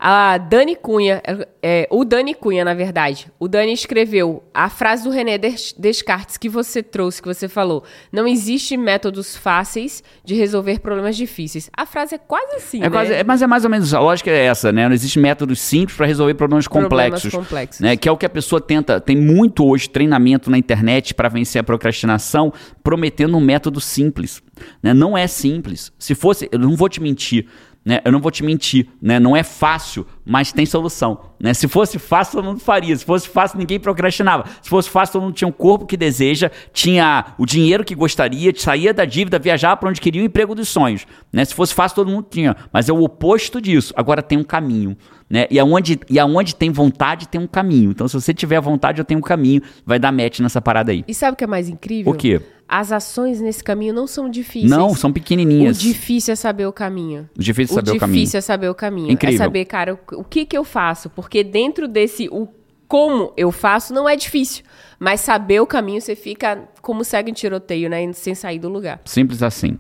A Dani Cunha, é, o Dani Cunha, na verdade, o Dani escreveu a frase do René Des- Descartes que você trouxe, que você falou. Não existe métodos fáceis de resolver problemas difíceis. A frase é quase assim, É né? quase- é- mas é mais ou menos a lógica é essa, né? Não existe métodos simples para resolver problemas Problemas complexos. complexos. Né? Que é o que a pessoa tenta. Tem muito hoje treinamento na internet para vencer a procrastinação, prometendo um método simples. Né? Não é simples. Se fosse, eu não vou te mentir. Né? Eu não vou te mentir, né? Não é fácil, mas tem solução. Né? Se fosse fácil, todo mundo faria. Se fosse fácil, ninguém procrastinava. Se fosse fácil, todo mundo tinha um corpo que deseja, tinha o dinheiro que gostaria, saía da dívida, viajava para onde queria o emprego dos sonhos. Né? Se fosse fácil, todo mundo tinha. Mas é o oposto disso. Agora tem um caminho. Né? E, aonde, e aonde tem vontade, tem um caminho. Então, se você tiver vontade, eu tenho um caminho. Vai dar match nessa parada aí. E sabe o que é mais incrível? O quê? As ações nesse caminho não são difíceis. Não, são O pequenininhas. difícil é saber o caminho. O difícil é saber o, o caminho. difícil é saber o caminho. Incrível. É saber, cara, o, o que que eu faço? Porque dentro desse o como eu faço não é difícil. Mas saber o caminho, você fica como segue em tiroteio, né? Sem sair do lugar. Simples assim.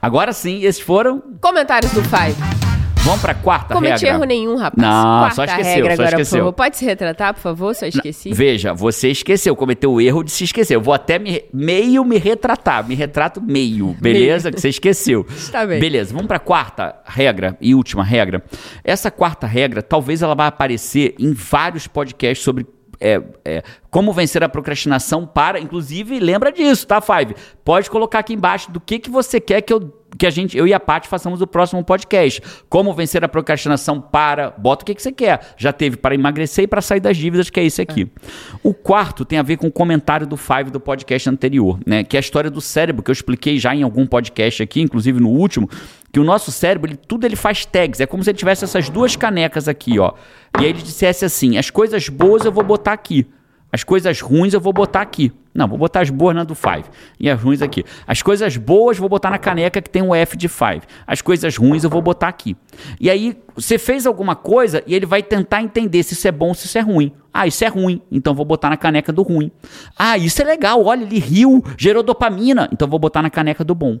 Agora sim, esses foram. Comentários do Five. Vamos pra quarta Cometi regra. erro nenhum, rapaz. Não, Quarta só esqueceu, regra só agora, esqueceu. por favor. Pode se retratar, por favor? Só esqueci. Veja, você esqueceu, cometeu o erro de se esquecer. Eu vou até me, meio me retratar. Me retrato meio, beleza? Que você esqueceu. Está bem. Beleza, vamos pra quarta regra e última regra. Essa quarta regra, talvez ela vá aparecer em vários podcasts sobre é, é, como vencer a procrastinação para, inclusive, lembra disso, tá, Five? Pode colocar aqui embaixo do que, que você quer que eu que a gente, eu e a Paty façamos o próximo podcast. Como vencer a procrastinação para, bota o que, que você quer. Já teve para emagrecer e para sair das dívidas, que é esse aqui. É. O quarto tem a ver com o comentário do Five do podcast anterior, né? Que é a história do cérebro, que eu expliquei já em algum podcast aqui, inclusive no último, que o nosso cérebro, ele, tudo ele faz tags. É como se ele tivesse essas duas canecas aqui, ó. E aí ele dissesse assim: as coisas boas eu vou botar aqui. As coisas ruins eu vou botar aqui. Não, vou botar as boas na do Five. E as ruins aqui. As coisas boas vou botar na caneca que tem o F de Five. As coisas ruins eu vou botar aqui. E aí, você fez alguma coisa e ele vai tentar entender se isso é bom, se isso é ruim. Ah, isso é ruim, então vou botar na caneca do ruim. Ah, isso é legal, olha, ele riu, gerou dopamina, então vou botar na caneca do bom.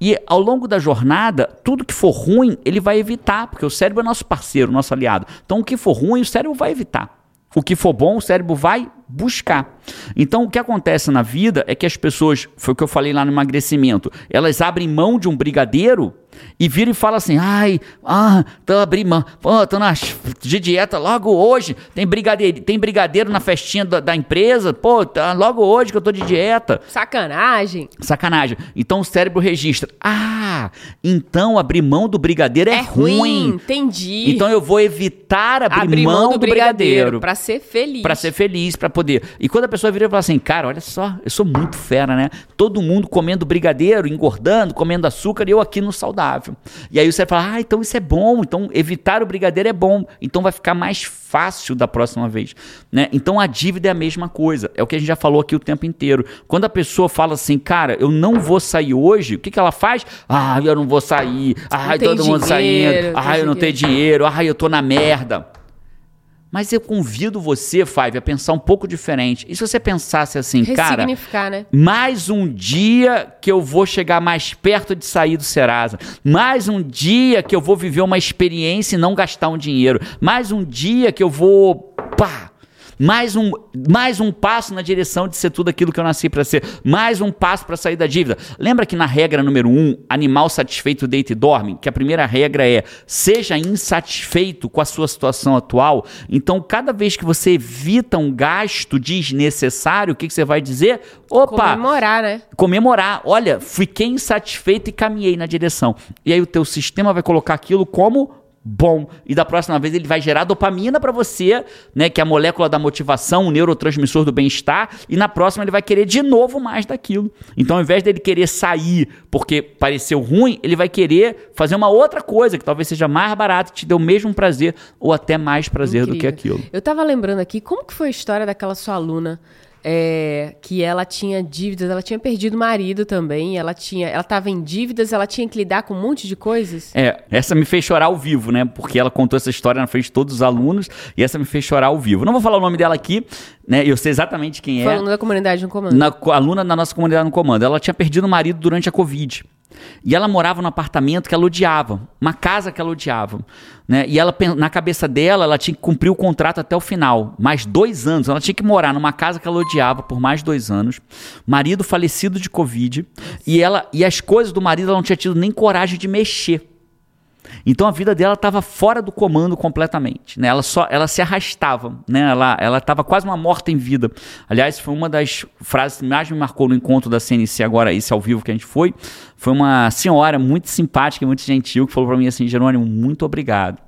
E ao longo da jornada, tudo que for ruim, ele vai evitar, porque o cérebro é nosso parceiro, nosso aliado. Então, o que for ruim, o cérebro vai evitar. O que for bom, o cérebro vai buscar. Então, o que acontece na vida é que as pessoas, foi o que eu falei lá no emagrecimento, elas abrem mão de um brigadeiro e vira e fala assim: ai, ah, tô abrindo, pô, tô na, de dieta logo hoje, tem brigadeiro, tem brigadeiro na festinha da, da, empresa, pô, tá logo hoje que eu tô de dieta. Sacanagem. Sacanagem. Então o cérebro registra: ah, então abrir mão do brigadeiro é, é ruim. ruim. Entendi. Então eu vou evitar abrir, abrir mão, mão, do, do brigadeiro. Para ser feliz. Para ser feliz, para poder. E quando a pessoa vira e fala assim: cara, olha só, eu sou muito fera, né? Todo mundo comendo brigadeiro, engordando, comendo açúcar e eu aqui no saudável saudável. E aí você fala, ah, então isso é bom, então evitar o brigadeiro é bom, então vai ficar mais fácil da próxima vez. Né? Então a dívida é a mesma coisa, é o que a gente já falou aqui o tempo inteiro. Quando a pessoa fala assim, cara, eu não vou sair hoje, o que, que ela faz? Ah, eu não vou sair, ah, todo mundo saindo, ah, eu não tenho dinheiro, ah, eu tô na merda. Mas eu convido você, Five, a pensar um pouco diferente. E se você pensasse assim, cara, né? mais um dia que eu vou chegar mais perto de sair do Serasa, mais um dia que eu vou viver uma experiência e não gastar um dinheiro, mais um dia que eu vou, pá, mais um, mais um passo na direção de ser tudo aquilo que eu nasci para ser, mais um passo para sair da dívida. Lembra que na regra número um, animal satisfeito deita e dorme, que a primeira regra é seja insatisfeito com a sua situação atual. Então, cada vez que você evita um gasto desnecessário, o que, que você vai dizer? Opa! Comemorar, né? Comemorar. Olha, fiquei insatisfeito e caminhei na direção. E aí o teu sistema vai colocar aquilo como bom. E da próxima vez ele vai gerar dopamina para você, né, que é a molécula da motivação, o neurotransmissor do bem-estar, e na próxima ele vai querer de novo mais daquilo. Então, ao invés dele querer sair porque pareceu ruim, ele vai querer fazer uma outra coisa que talvez seja mais barata, te dê o mesmo prazer ou até mais prazer Incrível. do que aquilo. Eu tava lembrando aqui como que foi a história daquela sua aluna é, que ela tinha dívidas, ela tinha perdido o marido também, ela tinha, ela estava em dívidas, ela tinha que lidar com um monte de coisas. É, essa me fez chorar ao vivo, né? Porque ela contou essa história na frente de todos os alunos e essa me fez chorar ao vivo. Não vou falar o nome dela aqui, né? Eu sei exatamente quem é. Foi aluna da comunidade no comando. Na, aluna da nossa comunidade no comando. Ela tinha perdido o marido durante a Covid. E ela morava num apartamento que ela odiava, uma casa que ela odiava. Né? E ela, na cabeça dela, ela tinha que cumprir o contrato até o final. Mais dois anos. Ela tinha que morar numa casa que ela odiava por mais dois anos. Marido falecido de Covid. E, ela, e as coisas do marido ela não tinha tido nem coragem de mexer. Então a vida dela estava fora do comando completamente, né? Ela só, ela se arrastava, né? Ela, ela estava quase uma morta em vida. Aliás, foi uma das frases que mais me marcou no encontro da CNC agora, esse ao vivo que a gente foi, foi uma senhora muito simpática muito gentil que falou para mim assim, Jerônimo, muito obrigado.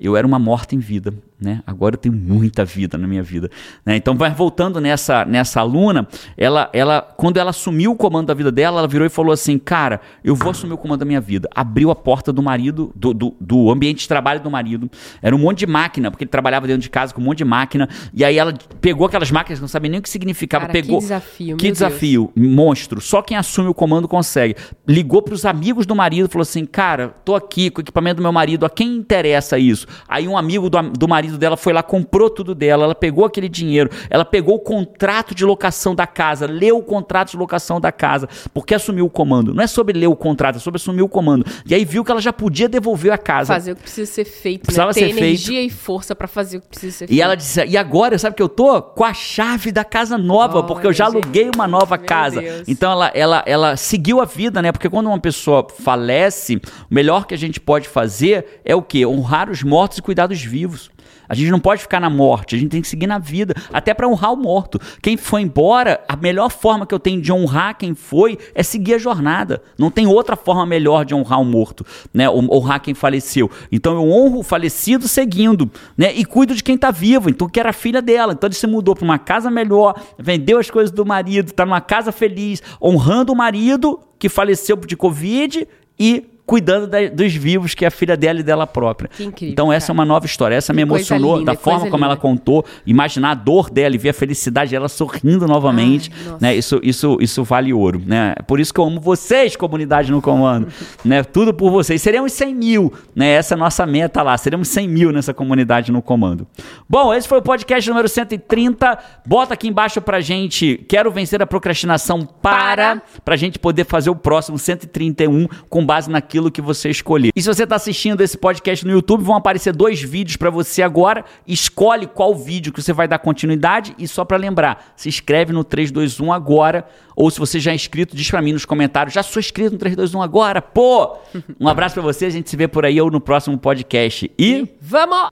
Eu era uma morta em vida né? Agora eu tenho muita vida na minha vida, né? Então vai voltando nessa nessa aluna, ela ela quando ela assumiu o comando da vida dela, ela virou e falou assim, cara, eu vou assumir o comando da minha vida. Abriu a porta do marido, do, do, do ambiente de trabalho do marido. Era um monte de máquina, porque ele trabalhava dentro de casa com um monte de máquina. E aí ela pegou aquelas máquinas não sabia nem o que significava, cara, pegou. Que desafio, Que desafio, Deus. monstro. Só quem assume o comando consegue. Ligou para os amigos do marido, falou assim, cara, tô aqui com o equipamento do meu marido. A quem interessa isso? Aí um amigo do, do marido marido dela foi lá, comprou tudo dela, ela pegou aquele dinheiro, ela pegou o contrato de locação da casa, leu o contrato de locação da casa, porque assumiu o comando. Não é sobre ler o contrato, é sobre assumir o comando. E aí viu que ela já podia devolver a casa. Fazer o que precisa ser feito, né? Precisava né? Ter ser energia feito. e força para fazer o que precisa ser feito. E ela disse: "E agora, sabe que eu tô com a chave da casa nova, oh, porque eu já aluguei uma nova casa". Deus. Então ela ela ela seguiu a vida, né? Porque quando uma pessoa falece, o melhor que a gente pode fazer é o quê? Honrar os mortos e cuidar dos vivos. A gente não pode ficar na morte, a gente tem que seguir na vida, até para honrar o morto. Quem foi embora, a melhor forma que eu tenho de honrar quem foi é seguir a jornada. Não tem outra forma melhor de honrar o morto, né? Honrar quem faleceu. Então eu honro o falecido seguindo, né? E cuido de quem está vivo. Então que era filha dela. Então ele se mudou para uma casa melhor, vendeu as coisas do marido, está numa casa feliz, honrando o marido que faleceu de Covid e cuidando da, dos vivos, que é a filha dela e dela própria. Que incrível, então, essa cara. é uma nova história. Essa que me emocionou linda, da forma como linda. ela contou, imaginar a dor dela e ver a felicidade dela sorrindo novamente. Ai, né? Isso, isso, isso vale ouro. Né? Por isso que eu amo vocês, comunidade no comando. né? Tudo por vocês. Seremos 100 mil. Né? Essa é a nossa meta lá. Seremos 100 mil nessa comunidade no comando. Bom, esse foi o podcast número 130. Bota aqui embaixo pra gente. Quero vencer a procrastinação para. Para. Pra gente poder fazer o próximo 131 com base naquilo aquilo que você escolher. E se você está assistindo esse podcast no YouTube, vão aparecer dois vídeos para você agora. Escolhe qual vídeo que você vai dar continuidade e só para lembrar, se inscreve no 321 agora ou se você já é inscrito, diz para mim nos comentários, já sou inscrito no 321 agora, pô! Um abraço para você, a gente se vê por aí ou no próximo podcast. E vamos!